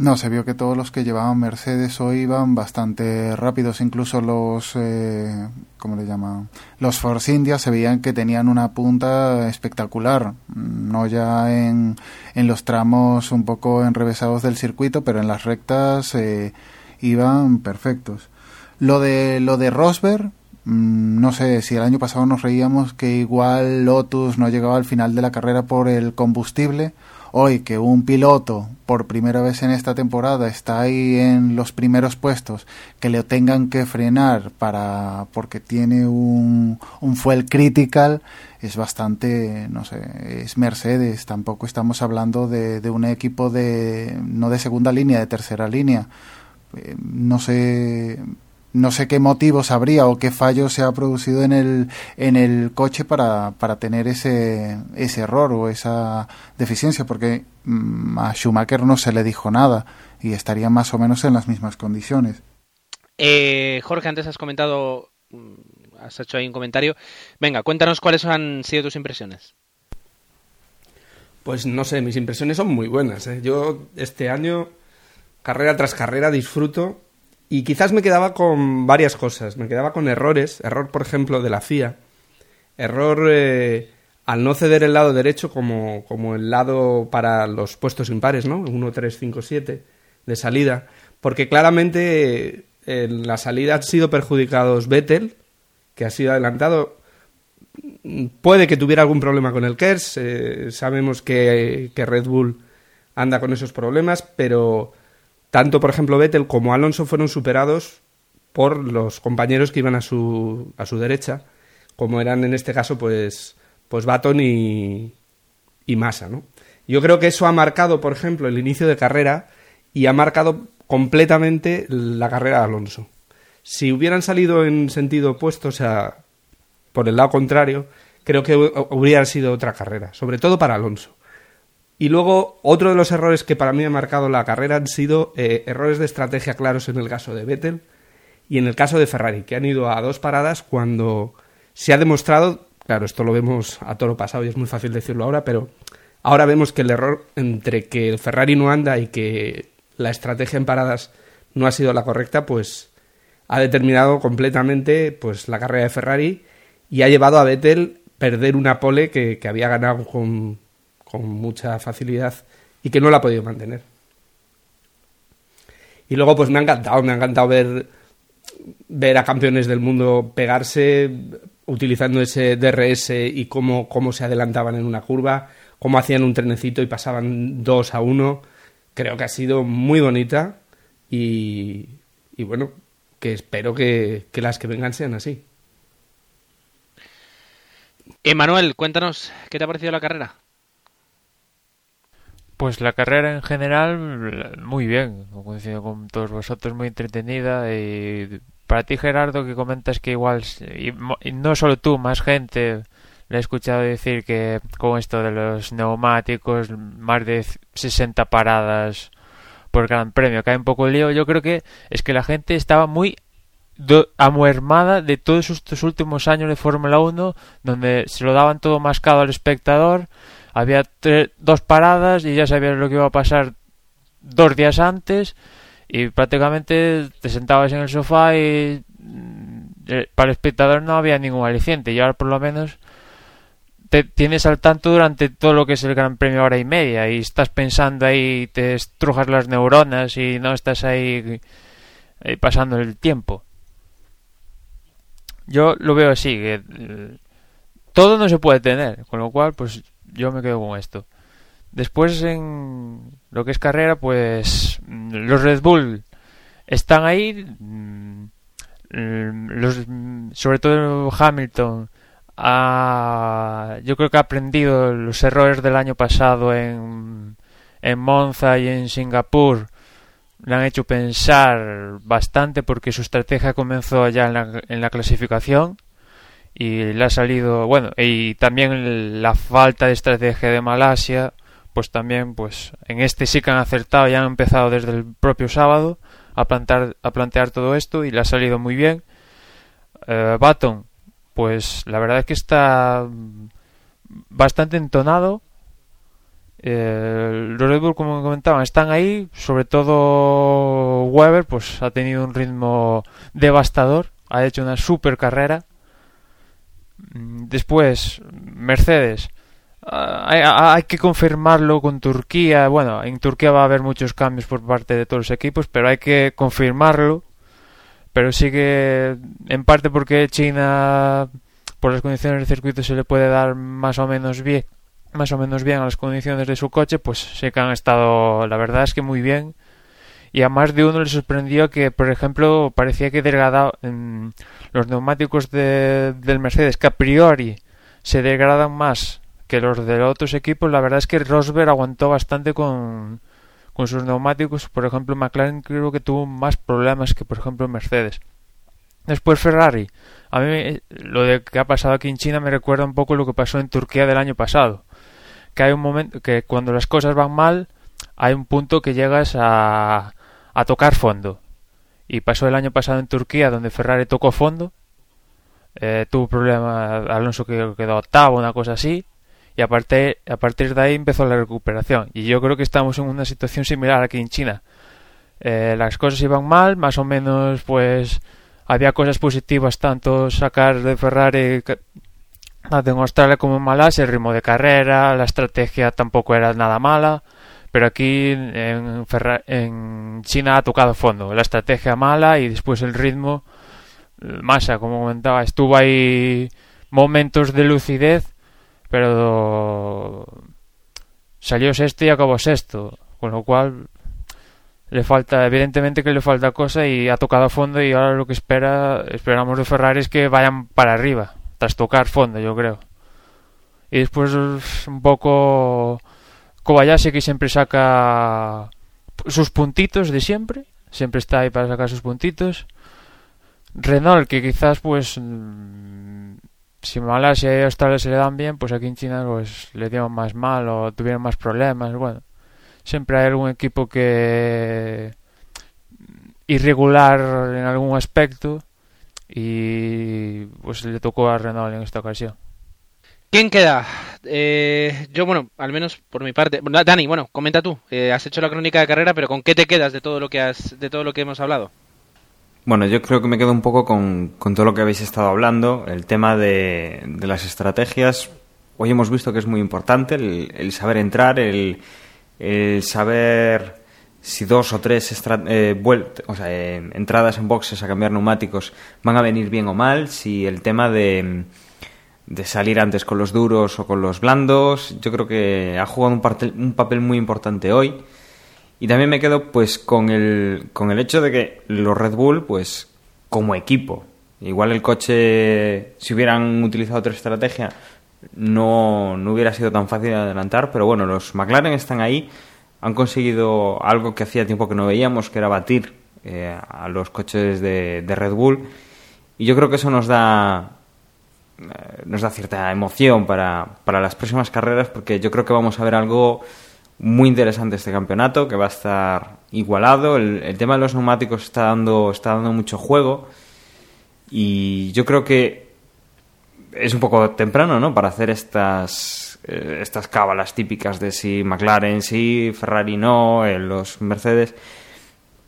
No, se vio que todos los que llevaban Mercedes hoy iban bastante rápidos, incluso los, eh, ¿cómo le llaman? Los Force India se veían que tenían una punta espectacular, no ya en, en los tramos un poco enrevesados del circuito, pero en las rectas eh, iban perfectos. Lo de, lo de Rosberg, no sé, si el año pasado nos reíamos que igual Lotus no llegaba al final de la carrera por el combustible, hoy que un piloto por primera vez en esta temporada está ahí en los primeros puestos, que le tengan que frenar para porque tiene un, un fuel critical, es bastante, no sé, es Mercedes, tampoco estamos hablando de, de un equipo de, no de segunda línea, de tercera línea. Eh, no sé, no sé qué motivos habría o qué fallo se ha producido en el, en el coche para, para tener ese, ese error o esa deficiencia, porque mm, a Schumacher no se le dijo nada y estaría más o menos en las mismas condiciones. Eh, Jorge, antes has comentado, mm, has hecho ahí un comentario. Venga, cuéntanos cuáles han sido tus impresiones. Pues no sé, mis impresiones son muy buenas. ¿eh? Yo este año, carrera tras carrera, disfruto y quizás me quedaba con varias cosas. Me quedaba con errores. Error, por ejemplo, de la FIA. Error eh, al no ceder el lado derecho como, como el lado para los puestos impares, ¿no? 1, 3, 5, 7 de salida. Porque claramente en la salida han sido perjudicados Vettel, que ha sido adelantado. Puede que tuviera algún problema con el KERS. Eh, sabemos que, que Red Bull anda con esos problemas, pero tanto, por ejemplo, Vettel como Alonso fueron superados por los compañeros que iban a su, a su derecha, como eran en este caso, pues, pues Baton y, y Massa, ¿no? Yo creo que eso ha marcado, por ejemplo, el inicio de carrera y ha marcado completamente la carrera de Alonso. Si hubieran salido en sentido opuesto, o sea, por el lado contrario, creo que hubiera sido otra carrera, sobre todo para Alonso. Y luego, otro de los errores que para mí ha marcado la carrera han sido eh, errores de estrategia claros en el caso de Vettel y en el caso de Ferrari, que han ido a dos paradas cuando se ha demostrado, claro, esto lo vemos a toro pasado y es muy fácil decirlo ahora, pero ahora vemos que el error entre que el Ferrari no anda y que la estrategia en paradas no ha sido la correcta, pues ha determinado completamente pues la carrera de Ferrari y ha llevado a Vettel perder una pole que había ganado con con mucha facilidad y que no la ha podido mantener. Y luego pues me ha encantado, me ha encantado ver, ver a campeones del mundo pegarse utilizando ese DRS y cómo, cómo se adelantaban en una curva, cómo hacían un trenecito y pasaban dos a uno. Creo que ha sido muy bonita y, bueno, que espero que, que las que vengan sean así. Emanuel, cuéntanos, ¿qué te ha parecido la carrera? Pues la carrera en general, muy bien, coincido con todos vosotros, muy entretenida. Y para ti, Gerardo, que comentas que igual, y, no solo tú, más gente le he escuchado decir que con esto de los neumáticos, más de 60 paradas por Gran Premio, cae un poco el lío. Yo creo que es que la gente estaba muy amuermada de todos estos últimos años de Fórmula 1, donde se lo daban todo mascado al espectador había dos paradas y ya sabías lo que iba a pasar dos días antes y prácticamente te sentabas en el sofá y mm, eh, para el espectador no había ningún aliciente y ahora por lo menos te tienes al tanto durante todo lo que es el Gran Premio hora y media y estás pensando ahí, te estrujas las neuronas y no estás ahí, ahí pasando el tiempo. Yo lo veo así, que eh, todo no se puede tener, con lo cual pues yo me quedo con esto. Después en lo que es carrera, pues mm, los Red Bull están ahí, mm, los, sobre todo Hamilton, ha, yo creo que ha aprendido los errores del año pasado en, en Monza y en Singapur. Le han hecho pensar bastante porque su estrategia comenzó ya en la, en la clasificación y le ha salido bueno y también la falta de estrategia de Malasia pues también pues en este sí que han acertado y han empezado desde el propio sábado a plantear, a plantear todo esto y le ha salido muy bien. Eh, Baton, pues la verdad es que está bastante entonado. Eh, los Red Bull, como comentaban, están ahí. Sobre todo Weber, pues ha tenido un ritmo devastador. Ha hecho una super carrera. Mm, después, Mercedes Ah, hay, que confirmarlo con Turquía. Bueno, en Turquía va a haber muchos cambios por parte de todos los equipos, pero hay que confirmarlo. Pero sigue en parte porque China, por las condiciones del circuito, se le puede dar más o menos bien, más o menos bien a las condiciones de su coche, pues sé que han estado, la verdad es que muy bien. Y a más de uno le sorprendió que, por ejemplo, parecía que degradado en los neumáticos de, del Mercedes, que a priori se degradan más que los de otros equipos, la verdad es que Rosberg aguantó bastante con, con sus neumáticos. Por ejemplo, McLaren creo que tuvo más problemas que, por ejemplo, Mercedes. Después Ferrari. A mí lo de que ha pasado aquí en China me recuerda un poco lo que pasó en Turquía del año pasado. Que hay un momento que cuando las cosas van mal, hay un punto que llegas a, a tocar fondo. Y pasó el año pasado en Turquía donde Ferrari tocó fondo. Eh, tuvo problema Alonso que quedó octavo, una cosa así y a partir, a partir de ahí empezó la recuperación. Y yo creo que estamos en una situación similar aquí en China. Eh, las cosas iban mal, más o menos pues había cosas positivas tanto sacar de Ferrari tanto en como en Malasia, el ritmo de carrera, la estrategia tampoco era nada mala, pero aquí en, en China ha tocado fondo, la estrategia mala y después el ritmo, masa, como comentaba, estuvo ahí momentos de lucidez pero salió sexto y acabó sexto, con lo cual le falta, evidentemente que le falta cosa y ha tocado fondo y ahora lo que espera, esperamos de Ferrari es que vayan para arriba, tras tocar fondo, yo creo. Y después un poco Kobayashi que sempre saca sus puntitos de siempre, sempre está aí para sacar sus puntitos. Renault que quizás pues mm, si Malasia y Australia se le dan bien, pues aquí en China pues le dieron más mal o tuvieron más problemas, bueno. Siempre hai algún equipo que mm, irregular en algún aspecto y pues le tocó a Renault en esta ocasión. ¿Quién queda? Eh, yo, bueno, al menos por mi parte. Dani, bueno, comenta tú. Eh, has hecho la crónica de carrera, pero ¿con qué te quedas de todo lo que has, de todo lo que hemos hablado? Bueno, yo creo que me quedo un poco con, todo lo que habéis estado hablando, el tema de, las estrategias. Hoy hemos visto que es muy importante el, saber entrar, el, saber si dos o tres eh, o sea, eh, entradas en boxes a cambiar neumáticos van a venir bien o mal, si el tema de, de salir antes con los duros o con los blandos, yo creo que ha jugado un, un papel muy importante hoy. Y también me quedo pues con el, con el hecho de que los Red Bull, pues como equipo, igual el coche, si hubieran utilizado otra estrategia, no, no hubiera sido tan fácil de adelantar, pero bueno, los McLaren están ahí, han conseguido algo que hacía tiempo que no veíamos, que era batir eh, a los coches de, de, Red Bull, y yo creo que eso nos da nos da cierta emoción para, para las próximas carreras, porque yo creo que vamos a ver algo muy interesante este campeonato, que va a estar igualado. El, tema de los neumáticos está dando, está dando mucho juego. Y yo creo que es un poco temprano, ¿no? Para hacer estas, eh, estas cábalas típicas de si McLaren sí, Ferrari no, eh, los Mercedes.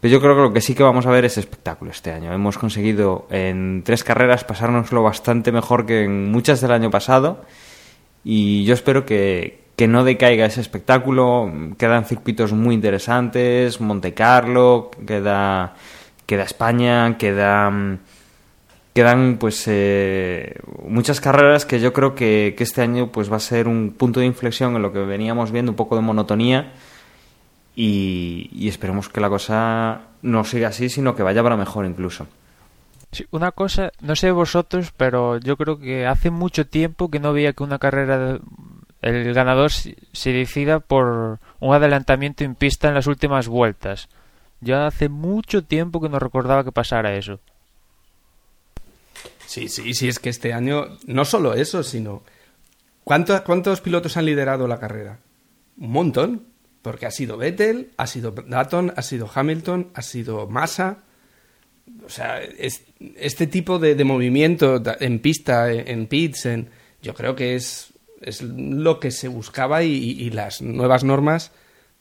Pero yo creo que lo que sí que vamos a ver es espectáculo este año. Hemos conseguido en tres carreras pasárnoslo bastante mejor que en muchas del año pasado. Y yo espero que, que no decaiga ese espectáculo. Quedan circuitos muy interesantes, Monte Carlo, queda, queda España, queda quedan pues eh, muchas carreras que yo creo que, este año pues va a ser un punto de inflexión en lo que veníamos viendo un poco de monotonía y, esperemos que la cosa no siga así sino que vaya para mejor incluso. Sí, una cosa no sé vosotros pero yo creo que hace mucho tiempo que no veía que una carrera el ganador se decida por un adelantamiento en pista en las últimas vueltas. Ya hace mucho tiempo que no recordaba que pasara eso. Sí, sí, sí, es que este año no solo eso, sino ¿cuántos, cuántos pilotos han liderado la carrera? Un montón, porque ha sido Vettel, ha sido Dutton, ha sido Hamilton, ha sido Massa. O sea, este tipo de, movimiento en pista, en, pits, en, yo creo que es, es lo que se buscaba y las nuevas normas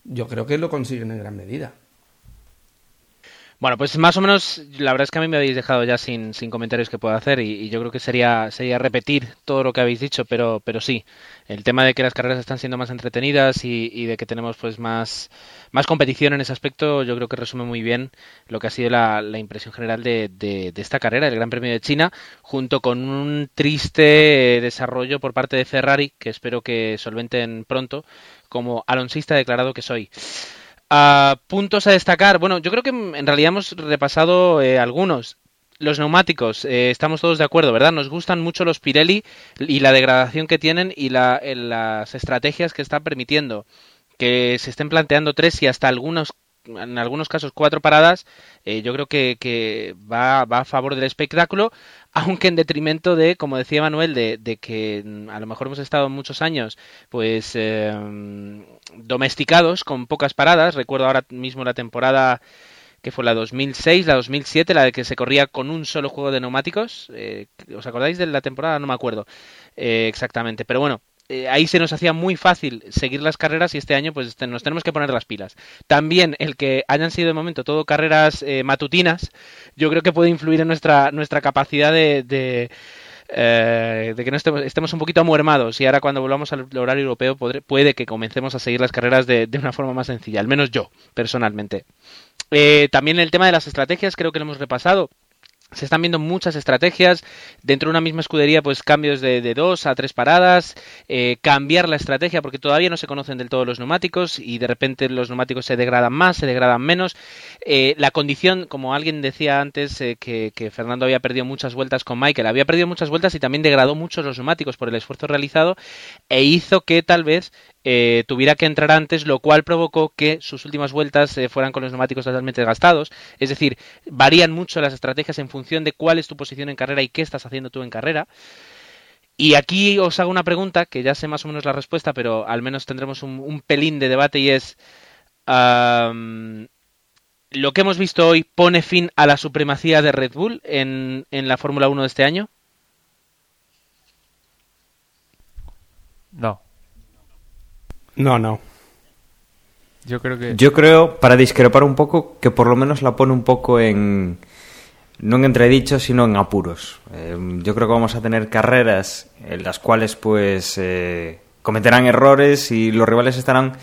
yo creo que lo consiguen en gran medida. Bueno, pues más o menos, la verdad es que a mí me habéis dejado ya sin, sin comentarios que puedo hacer y, yo creo que sería, sería repetir todo lo que habéis dicho, pero, pero sí, el tema de que las carreras están siendo más entretenidas y, de que tenemos pues más, más competición en ese aspecto, yo creo que resume muy bien lo que ha sido la, impresión general de, de, esta carrera, el Gran Premio de China, junto con un triste desarrollo por parte de Ferrari, que espero que solventen pronto, como alonsista declarado que soy puntos a destacar. Bueno, yo creo que en realidad hemos repasado eh, algunos. Los neumáticos, eh, estamos todos de acuerdo, ¿verdad? Nos gustan mucho los Pirelli y la degradación que tienen y eh, las estrategias que están permitiendo. Que se estén planteando tres y hasta algunos en algunos casos cuatro paradas, yo creo que, va, a favor del espectáculo, aunque en detrimento de, como decía Manuel, de, de que a lo mejor hemos estado muchos años, pues domesticados con pocas paradas. Recuerdo ahora mismo la temporada que fue la 2006, la 2007, la de que se corría con un solo juego de neumáticos. Eh, ¿Os acordáis de la temporada? No me acuerdo eh, exactamente, pero bueno. Eh, ahí se nos hacía muy fácil seguir las carreras y este año pues nos tenemos que poner las pilas. También el que hayan sido de momento todo carreras matutinas, yo creo que puede influir en nuestra, nuestra capacidad de eh, de que no estemos, un poquito amuermados y ahora cuando volvamos al horario europeo puede que comencemos a seguir las carreras de, una forma más sencilla, al menos yo, personalmente. Eh, también el tema de las estrategias creo que lo hemos repasado se están viendo muchas estrategias. Dentro de una misma escudería pues cambios de, dos a tres paradas eh, cambiar la estrategia porque todavía no se conocen del todo los neumáticos y de repente los neumáticos se degradan más se degradan menos. Eh, la condición como alguien decía antes eh, que, que, Fernando había perdido muchas vueltas con Michael había perdido muchas vueltas y también degradó mucho los neumáticos por el esfuerzo realizado e hizo que tal vez eh, tuviera que entrar antes, lo cual provocó que sus últimas vueltas eh, fueran con los neumáticos totalmente gastados. Es decir, varían mucho las estrategias en función de cuál es tu posición en carrera y qué estás haciendo tú en carrera. Y aquí os hago una pregunta, que ya sé más o menos la respuesta, pero al menos tendremos un, pelín de debate y es... ¿Lo que hemos visto hoy pone fin a la supremacía de Red Bull en, en la Fórmula 1 de este año? No. No, no. Yo creo que. Yo creo, para discrepar un poco, que por lo menos la pone un poco en. No en entredicho, sino en apuros. Eh, yo creo que vamos a tener carreras en las cuales, pues. Eh, cometerán errores y los rivales estarán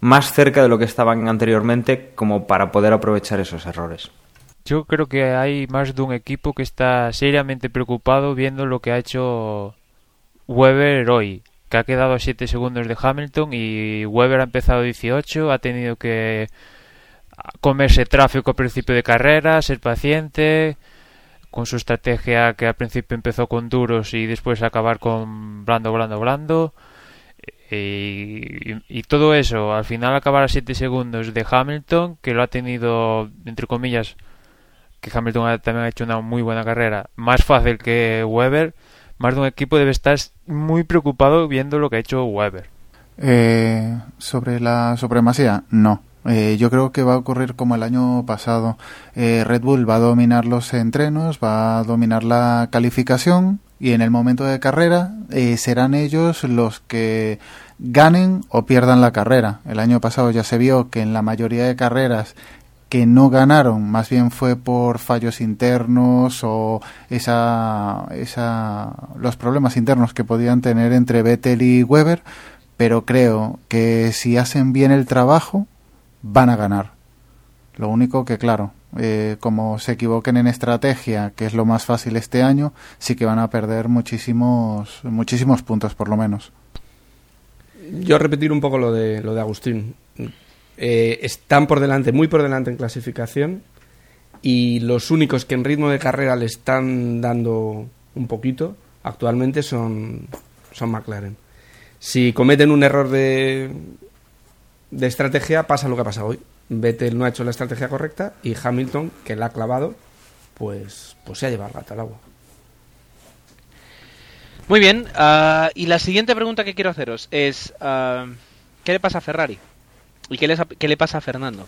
más cerca de lo que estaban anteriormente, como para poder aprovechar esos errores. Yo creo que hay más de un equipo que está seriamente preocupado viendo lo que ha hecho Weber hoy que ha quedado a 7 segundos de Hamilton y Weber ha empezado 18, ha tenido que comerse tráfico al principio de carrera, ser paciente, con su estrategia que al principio empezó con duros y después acabar con blando, blando, blando. Y, todo eso, al final acabar a 7 segundos de Hamilton, que lo ha tenido, entre comillas, que Hamilton también ha hecho una muy buena carrera, más fácil que Weber más de un equipo debe estar muy preocupado viendo lo que ha hecho Weber. Eh, sobre la supremacía, no. Eh, yo creo que va a ocurrir como el año pasado. Eh, Red Bull va a dominar los entrenos, va a dominar la calificación y en el momento de carrera eh, serán ellos los que ganen o pierdan la carrera. El año pasado ya se vio que en la mayoría de carreras que no ganaron, más bien fue por fallos internos o esa, esa, los problemas internos que podían tener entre Vettel y Weber, pero creo que si hacen bien el trabajo, van a ganar. Lo único que, claro, eh, como se equivoquen en estrategia, que es lo más fácil este año, sí que van a perder muchísimos, muchísimos puntos, por lo menos. Yo repetir un poco lo de, lo de Agustín. Eh, están por delante, muy por delante en clasificación y los únicos que en ritmo de carrera le están dando un poquito actualmente son, son McLaren. Si cometen un error de, de estrategia, pasa lo que ha pasado hoy. Vettel no ha hecho la estrategia correcta y Hamilton, que la ha clavado, pues, pues se ha llevado el gato al agua. Muy bien, uh, y la siguiente pregunta que quiero haceros es, uh, ¿qué le pasa a Ferrari? ¿Y qué, les, qué le pasa a Fernando?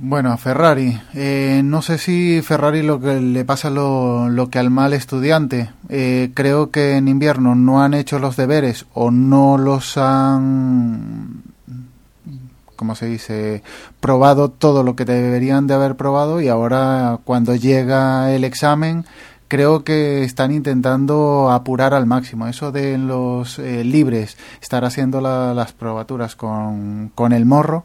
Bueno, a Ferrari. Eh, no sé si Ferrari lo que le pasa lo, lo que al mal estudiante. Eh, creo que en invierno no han hecho los deberes o no los han, como se dice, probado todo lo que deberían de haber probado y ahora cuando llega el examen creo que están intentando apurar al máximo. Eso de los eh, libres, estar haciendo la, las probaturas con, con, el morro,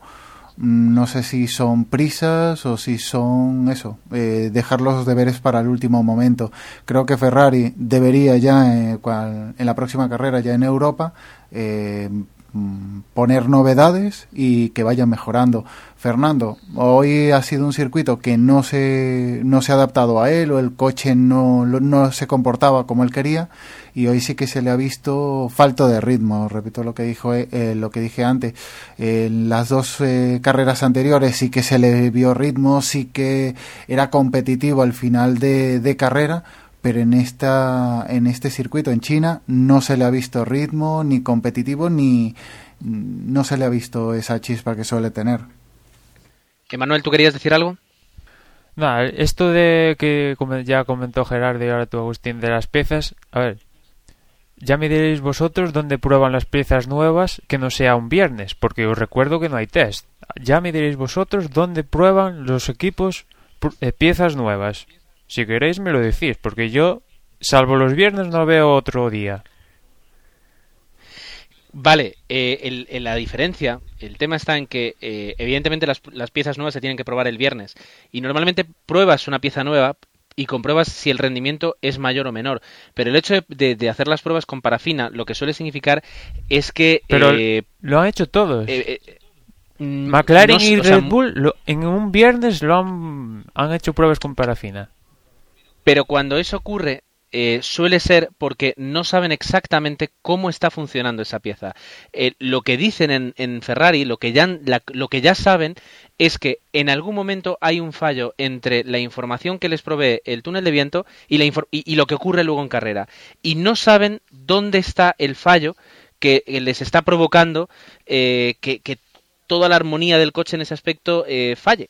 mm, no sé si son prisas o si son eso, eh, dejar los deberes para el último momento. Creo que Ferrari debería ya, eh, cual, en la próxima carrera, ya en Europa, eh, mm, poner novedades y que vayan mejorando. Fernando, hoy ha sido un circuito que no se, no se ha adaptado a él o el coche no, no se comportaba como él quería y hoy sí que se le ha visto falto de ritmo. Repito lo que dijo eh, lo que dije antes. En las dos eh, carreras anteriores sí que se le vio ritmo, sí que era competitivo al final de, de carrera, pero en esta en este circuito en China no se le ha visto ritmo ni competitivo ni no se le ha visto esa chispa que suele tener. Emanuel, ¿tú querías decir algo? Nada, esto de que ya comentó Gerardo y ahora tú Agustín de las piezas, a ver, ya me diréis vosotros dónde prueban las piezas nuevas que no sea un viernes, porque os recuerdo que no hay test. Ya me diréis vosotros dónde prueban los equipos eh, piezas nuevas. Si queréis me lo decís, porque yo, salvo los viernes, no veo otro día. Vale, eh, el, el, la diferencia, el tema está en que eh, evidentemente las, las, piezas nuevas se tienen que probar el viernes y normalmente pruebas una pieza nueva y compruebas si el rendimiento es mayor o menor. Pero el hecho de, de, de hacer las pruebas con parafina lo que suele significar es que... Pero eh, lo han hecho todos. eh, McLaren no, y o sea, Red Bull lo, en un viernes lo han, han hecho pruebas con parafina. Pero cuando eso ocurre, eh, suele ser porque no saben exactamente cómo está funcionando esa pieza. Eh, lo que dicen en, en Ferrari, lo que, ya, lo que ya saben, es que en algún momento hay un fallo entre la información que les provee el túnel de viento y, lo que ocurre luego en carrera. Y no saben dónde está el fallo que les está provocando eh, que, que, toda la armonía del coche en ese aspecto eh, falle.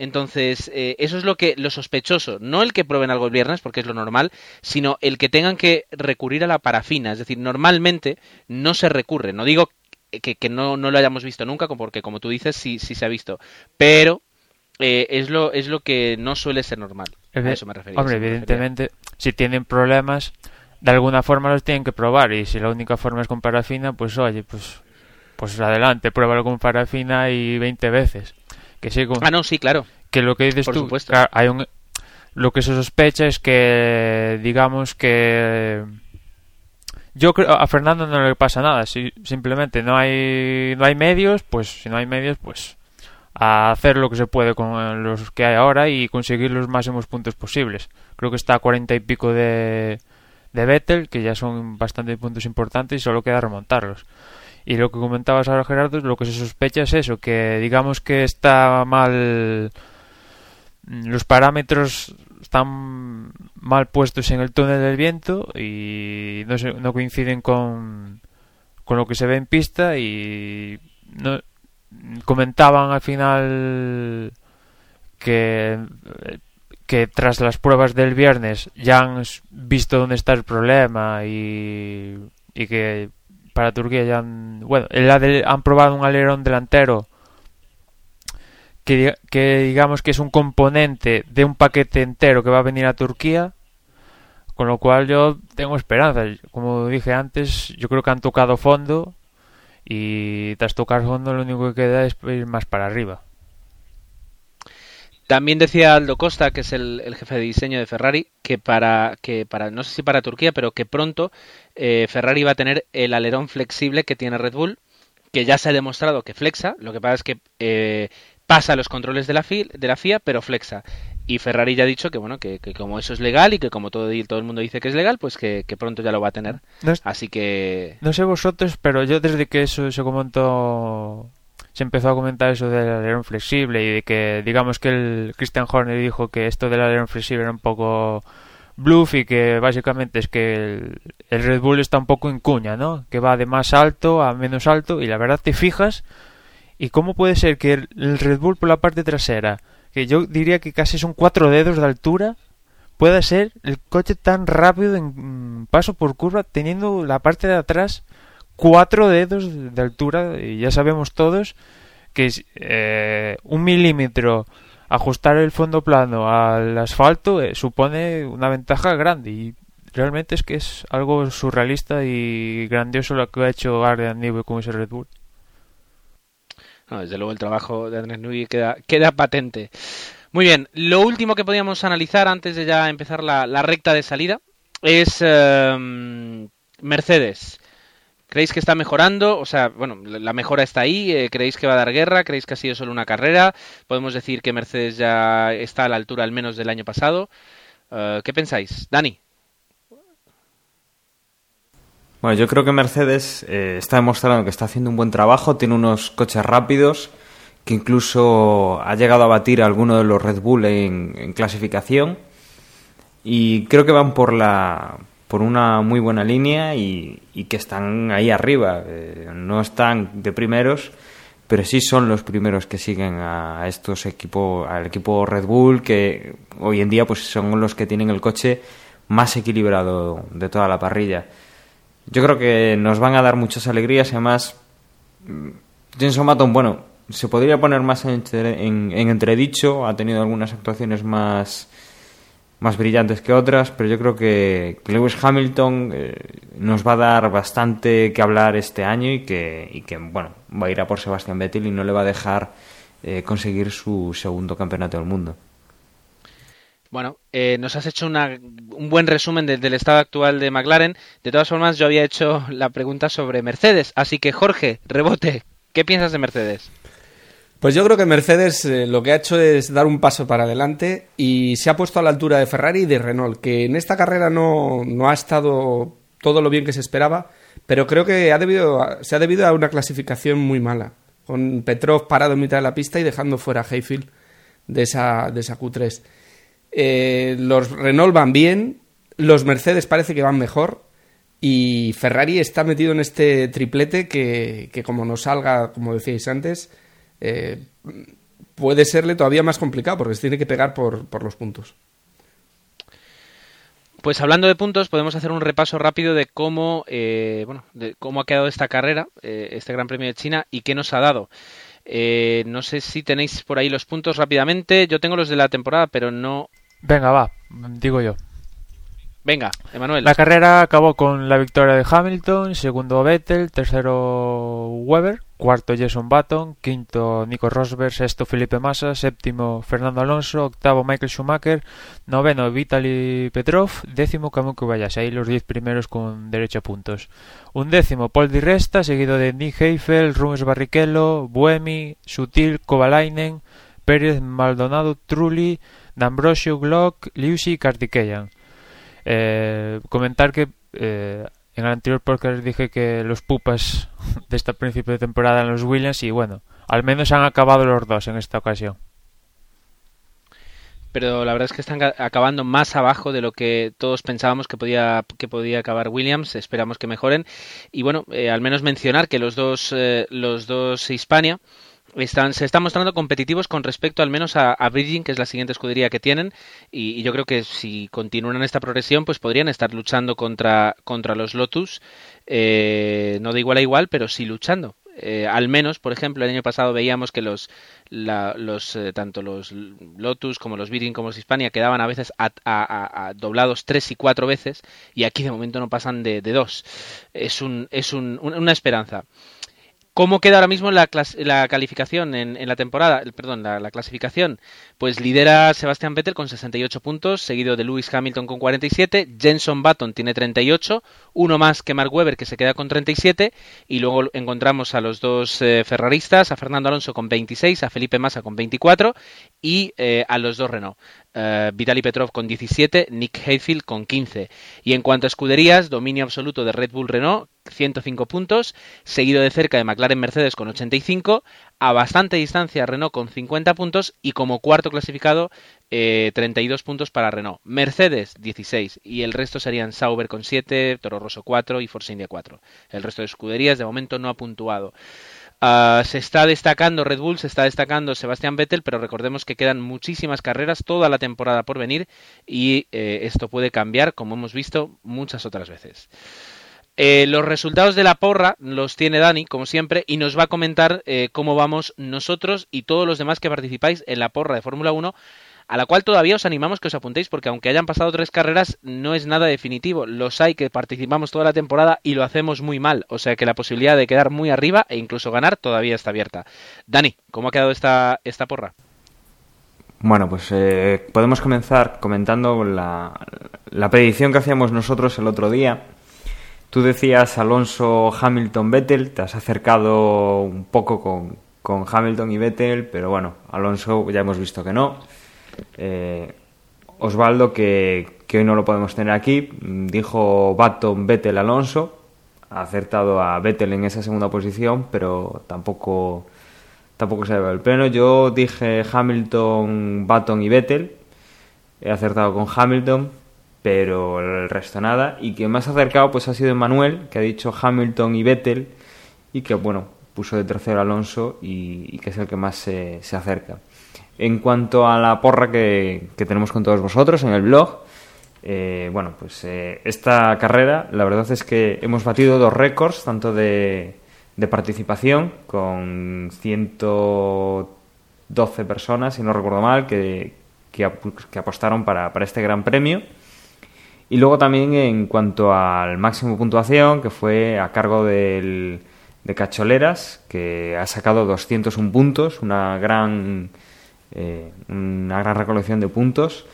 Entonces, eh, eso es lo que lo sospechoso, no el que prueben algo el viernes, porque es lo normal, sino el que tengan que recurrir a la parafina. Es decir, normalmente no se recurre. No digo que, que no, no, lo hayamos visto nunca, porque como tú dices, sí, sí se ha visto. Pero eh, es, lo, es lo que no suele ser normal. A eso me refería. Hombre, evidentemente, refería. si tienen problemas, de alguna forma los tienen que probar. Y si la única forma es con parafina, pues oye, pues, pues adelante, pruébalo con parafina y 20 veces que sí, ah, no, sí, claro. Que lo que dices Por tú, supuesto. Claro, hay un, lo que se sospecha es que, digamos que yo creo a Fernando no le pasa nada, si simplemente no hay no hay medios, pues si no hay medios, pues a hacer lo que se puede con los que hay ahora y conseguir los máximos puntos posibles. Creo que está a cuarenta y pico de de Vettel, que ya son bastante puntos importantes y solo queda remontarlos. Y lo que comentabas ahora, Gerardo, lo que se sospecha es eso, que digamos que está mal. Los parámetros están mal puestos en el túnel del viento y no, se, no coinciden con, con lo que se ve en pista y no, comentaban al final que que tras las pruebas del viernes ya han visto dónde está el problema y, y que para Turquía ya han, bueno, el han probado un alerón delantero que, que digamos que es un componente de un paquete entero que va a venir a Turquía, con lo cual yo tengo esperanza. Como dije antes, yo creo que han tocado fondo y tras tocar fondo lo único que queda es ir más para arriba. También decía Aldo Costa, que es el, el jefe de diseño de Ferrari, que para, que para, no sé si para Turquía, pero que pronto eh, Ferrari va a tener el alerón flexible que tiene Red Bull, que ya se ha demostrado que flexa, lo que pasa es que eh, pasa los controles de la, FI de la FIA, pero flexa. Y Ferrari ya ha dicho que bueno, que, que como eso es legal y que como todo, todo el mundo dice que es legal, pues que, que pronto ya lo va a tener. No, es- Así que no sé vosotros, pero yo desde que eso se comentó, se empezó a comentar eso del alerón flexible y de que, digamos que el Christian Horner dijo que esto del alerón flexible era un poco bluff y que básicamente es que el, Red Bull está un poco en cuña, ¿no? Que va de más alto a menos alto y la verdad te fijas y cómo puede ser que el, el Red Bull por la parte trasera, que yo diría que casi son cuatro dedos de altura, pueda ser el coche tan rápido en mm, paso por curva teniendo la parte de atrás cuatro dedos de altura y ya sabemos todos que eh, un milímetro ajustar el fondo plano al asfalto eh, supone una ventaja grande y realmente es que es algo surrealista y grandioso lo que ha hecho Adrian Newey con ese Red Bull. Desde luego el trabajo de Andrés Nui queda, queda patente. Muy bien, lo último que podíamos analizar antes de ya empezar la, la recta de salida es eh, Mercedes. ¿Creéis que está mejorando? O sea, bueno, la mejora está ahí. eh, ¿Creéis que va a dar guerra? ¿Creéis que ha sido solo una carrera? Podemos decir que Mercedes ya está a la altura al menos del año pasado. Eh, ¿Qué pensáis? Dani. Bueno, yo creo que Mercedes eh, está demostrando que está haciendo un buen trabajo, tiene unos coches rápidos, que incluso ha llegado a batir a alguno de los Red Bull en, en clasificación. Y creo que van por la por una muy buena línea y, y que están ahí arriba. Eh, no están de primeros, pero sí son los primeros que siguen a estos equipos, al equipo Red Bull, que hoy en día pues son los que tienen el coche más equilibrado de toda la parrilla. Yo creo que nos van a dar muchas alegrías y además mm, Jenson Button, bueno, se podría poner más en, en- en entredicho, ha tenido algunas actuaciones más, más brillantes que otras, pero yo creo que, Lewis Hamilton eh, nos va a dar bastante que hablar este año y que, y que, bueno, va a ir a por Sebastián Vettel y no le va a dejar eh, conseguir su segundo campeonato del mundo. Bueno, eh, nos has hecho una- un buen resumen de- del estado actual de McLaren. De todas formas, yo había hecho la pregunta sobre Mercedes. Así que, Jorge, rebote, ¿qué piensas de Mercedes? Pues yo creo que Mercedes eh, lo que ha hecho es dar un paso para adelante y se ha puesto a la altura de Ferrari y de Renault, que en esta carrera no, no ha estado todo lo bien que se esperaba, pero creo que ha debido, se ha debido a una clasificación muy mala, con Petrov parado en mitad de la pista y dejando fuera a Hayfield de esa, de esa Q3. Eh, los Renault van bien, los Mercedes parece que van mejor y Ferrari está metido en este triplete que, que como no salga, como decíais antes, eh, puede serle todavía más complicado porque se tiene que pegar por, por los puntos. Pues hablando de puntos, podemos hacer un repaso rápido de cómo, eh, bueno, de cómo ha quedado esta carrera, eh, este Gran Premio de China y qué nos ha dado. Eh, no sé si tenéis por ahí los puntos rápidamente. Yo tengo los de la temporada, pero no. Venga, va, digo yo. Venga, Emanuel. La carrera acabó con la victoria de Hamilton, segundo Vettel, tercero Weber, cuarto Jason Button, quinto Nico Rosberg, sexto Felipe Massa, séptimo Fernando Alonso, octavo Michael Schumacher, noveno Vitaly Petrov, décimo Kamui Kobayashi, ahí los diez primeros con derecho a puntos. Un décimo Paul Di Resta, seguido de Nick Heifel, Rubens Barrichello, Buemi, Sutil, Kovalainen, Pérez Maldonado, Trulli, D'Ambrosio, Glock, Liusi y Kartikeyan. Eh, comentar que eh, en el anterior podcast dije que los pupas de este principio de temporada eran los Williams y bueno, al menos han acabado los dos en esta ocasión. pero la verdad es que están ca- acabando más abajo de lo que todos pensábamos que podía que podía acabar Williams. Esperamos que mejoren y bueno, eh, al menos mencionar que los dos eh, los dos Hispania están, se están mostrando competitivos con respecto al menos a, a Virgin, que es la siguiente escudería que tienen, y, yo creo que si continúan esta progresión, pues podrían estar luchando contra, contra los Lotus, eh, no de igual a igual, pero sí luchando. Eh, al menos, por ejemplo, el año pasado veíamos que los, eh, tanto los Lotus como los Virgin como los Hispania quedaban a veces a, a, doblados tres y cuatro veces y aquí de momento no pasan de, de dos. Es, un, es un, una esperanza. ¿Cómo queda ahora mismo la, la calificación en, la temporada? Perdón, la, la, clasificación. Pues lidera Sebastián Vettel con 68 puntos, seguido de Lewis Hamilton con 47, Jenson Button tiene 38, uno más que Mark Webber que se queda con 37, y luego encontramos a los dos eh, ferraristas, a Fernando Alonso con 26, a Felipe Massa con 24 y eh, a los dos Renault. Vitaly Petrov con 17, Nick Hayfield con 15. Y en cuanto a escuderías, dominio absoluto de Red Bull Renault, 105 puntos, seguido de cerca de McLaren Mercedes con 85, a bastante distancia Renault con 50 puntos y como cuarto clasificado eh, 32 puntos para Renault. Mercedes 16 y el resto serían Sauber con 7, Toro Rosso 4 y Force India 4. El resto de escuderías de momento no ha puntuado. Uh, se está destacando Red Bull, se está destacando Sebastián Vettel, pero recordemos que quedan muchísimas carreras, toda la temporada por venir y eh, esto puede cambiar, como hemos visto muchas otras veces. Eh, los resultados de la porra los tiene Dani, como siempre, y nos va a comentar eh, cómo vamos nosotros y todos los demás que participáis en la porra de Fórmula 1 a la cual todavía os animamos que os apuntéis porque aunque hayan pasado tres carreras no es nada definitivo. Los hay que participamos toda la temporada y lo hacemos muy mal, o sea que la posibilidad de quedar muy arriba e incluso ganar todavía está abierta. Dani, ¿cómo ha quedado esta, esta porra? Bueno, pues eh, podemos comenzar comentando la, la predicción que hacíamos nosotros el otro día. Tú decías Alonso, Hamilton, Vettel, te has acercado un poco con, con Hamilton y Vettel, pero bueno, Alonso ya hemos visto que no. Eh, Osvaldo, que, que, hoy no lo podemos tener aquí, dijo Baton Vettel Alonso. Ha acertado a Vettel en esa segunda posición, pero tampoco, tampoco se lleva el pleno. Yo dije Hamilton, Baton y Vettel. He acertado con Hamilton, pero el resto nada. Y quien más acercado pues ha sido Manuel, que ha dicho Hamilton y Vettel. Y que, bueno, puso de tercero Alonso y, que es el que más se, acerca. En cuanto a la porra que, que tenemos con todos vosotros en el blog, eh, bueno, pues eh, esta carrera, la verdad es que hemos batido dos récords, tanto de, de participación, con 112 personas, si no recuerdo mal, que, que, que apostaron para, para este gran premio. Y luego también en cuanto al máximo puntuación, que fue a cargo del, de Cacholeras, que ha sacado 201 puntos, una gran eh, una gran recolección de puntos.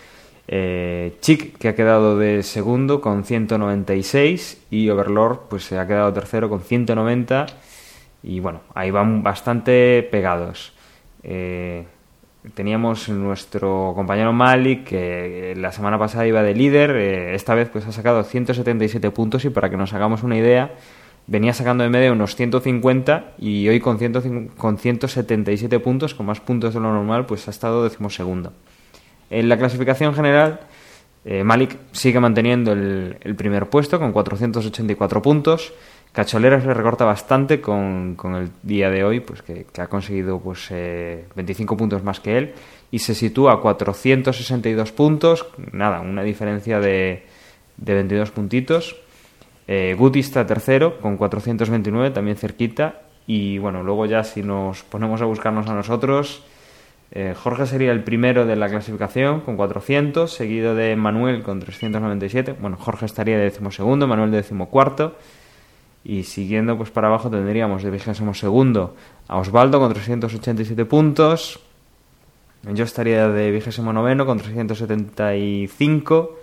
Eh, Chic, que ha quedado de segundo con 196 y Overlord pues se ha quedado tercero con 190 y bueno, ahí van bastante pegados. Eh, teníamos nuestro compañero Malik que la semana pasada iba de líder, eh, esta vez pues ha sacado 177 puntos y para que nos hagamos una idea, venía sacando de media unos 150 y hoy con, 100, con 177 puntos, con más puntos de lo normal, pues ha estado decimosegundo. En la clasificación general, eh, Malik sigue manteniendo el, el, primer puesto con 484 puntos. Cacholeras le recorta bastante con, con el día de hoy, pues que, ha conseguido pues, eh, 25 puntos más que él y se sitúa a 462 puntos, nada, una diferencia de, de 22 puntitos. Eh, Guti está tercero con 429, también cerquita. Y bueno, luego ya si nos ponemos a buscarnos a nosotros, eh, Jorge sería el primero de la clasificación con 400, seguido de Manuel con 397. Bueno, Jorge estaría de decimosegundo, Manuel de decimocuarto. Y siguiendo pues para abajo tendríamos de vigésimo segundo a Osvaldo con 387 puntos. Yo estaría de vigésimo noveno con 375.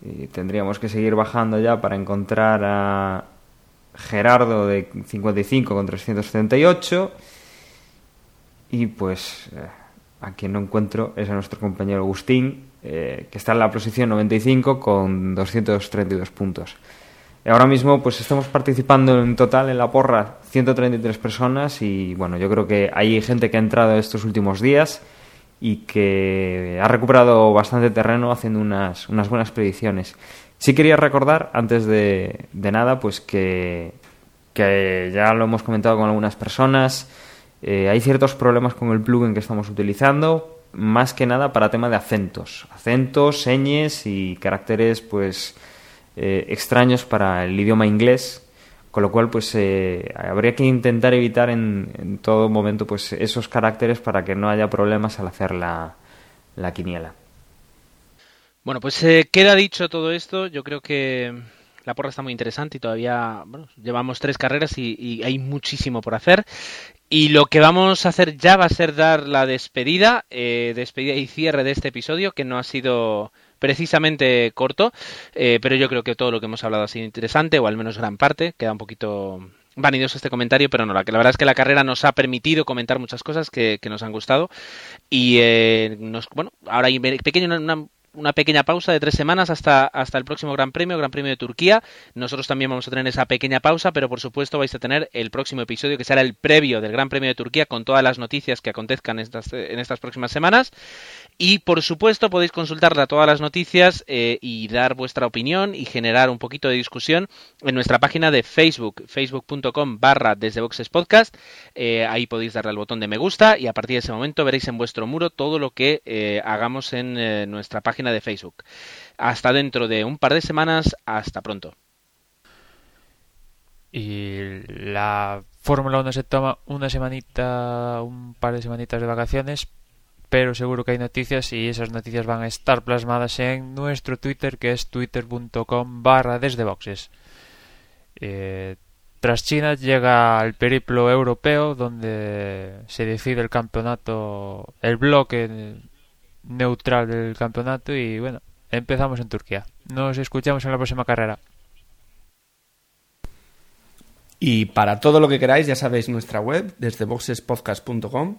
Y tendríamos que seguir bajando ya para encontrar a Gerardo de 55 con 378. Y pues eh, a quien no encuentro es a nuestro compañero Agustín, eh, que está en la posición 95 con 232 puntos. Ahora mismo pues estamos participando en total en la porra 133 personas y bueno, yo creo que hay gente que ha entrado estos últimos días y que ha recuperado bastante terreno haciendo unas, unas buenas predicciones. Sí quería recordar, antes de, de nada, pues que, que, ya lo hemos comentado con algunas personas, Eh, hay ciertos problemas con el plugin que estamos utilizando, más que nada para tema de acentos. Acentos, señes y caracteres pues eh, extraños para el idioma inglés, con lo cual pues eh, habría que intentar evitar en, en, todo momento pues esos caracteres para que no haya problemas al hacer la, la quiniela. Bueno, pues eh, queda dicho todo esto. Yo creo que la porra está muy interesante y todavía bueno, llevamos tres carreras y, y, hay muchísimo por hacer. Y lo que vamos a hacer ya va a ser dar la despedida, eh, despedida y cierre de este episodio, que no ha sido precisamente corto, eh, pero yo creo que todo lo que hemos hablado ha sido interesante, o al menos gran parte. Queda un poquito vanidoso este comentario, pero no, la, la verdad es que la carrera nos ha permitido comentar muchas cosas que, que nos han gustado. Y eh, nos, bueno, ahora hay pequeño, una pequeña pausa de tres semanas hasta, hasta el próximo Gran Premio, Gran Premio de Turquía. Nosotros también vamos a tener esa pequeña pausa, pero por supuesto vais a tener el próximo episodio que será el previo del Gran Premio de Turquía con todas las noticias que acontezcan estas, en estas próximas semanas. Y por supuesto podéis consultar todas las noticias eh, y dar vuestra opinión y generar un poquito de discusión en nuestra página de Facebook, facebook.com barra desde Boxes Podcast. Eh, ahí podéis darle al botón de me gusta y a partir de ese momento veréis en vuestro muro todo lo que eh, hagamos en nuestra página de Facebook. Hasta dentro de un par de semanas, hasta pronto. Y la Fórmula 1 se toma una semanita, un par de semanitas de vacaciones, pero seguro que hay noticias y esas noticias van a estar plasmadas en nuestro Twitter, que es twitter.com barra desde boxes. Eh, tras China llega el periplo europeo, donde se decide el campeonato, el bloque neutral del campeonato y bueno, empezamos en Turquía. Nos escuchamos en la próxima carrera. Y para todo lo que queráis, ya sabéis nuestra web, desde boxespodcast.com.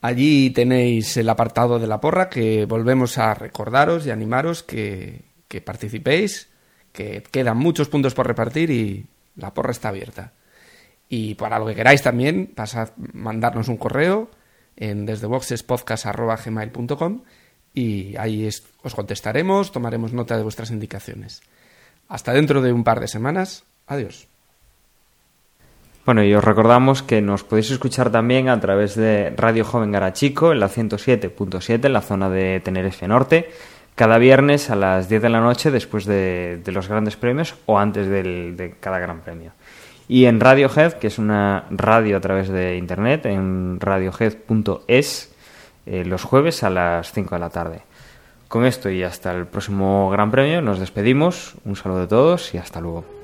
Allí tenéis el apartado de la porra que volvemos a recordaros y animaros que, que participéis, que quedan muchos puntos por repartir y la porra está abierta. Y para lo que queráis también, pasad mandarnos un correo en desde boxespodcast.gmail.com y ahí os contestaremos, tomaremos nota de vuestras indicaciones. Hasta dentro de un par de semanas. Adiós. Bueno, y os recordamos que nos podéis escuchar también a través de Radio Joven Garachico en la 107.7 en la zona de Tenerife Norte, cada viernes a las 10 de la noche después de, los grandes premios o antes de cada gran premio. Y en Radiohead, que es una radio a través de internet, en radiohead.es, eh, los jueves a las 5 de la tarde. Con esto y hasta el próximo Gran Premio nos despedimos. Un saludo a todos y hasta luego.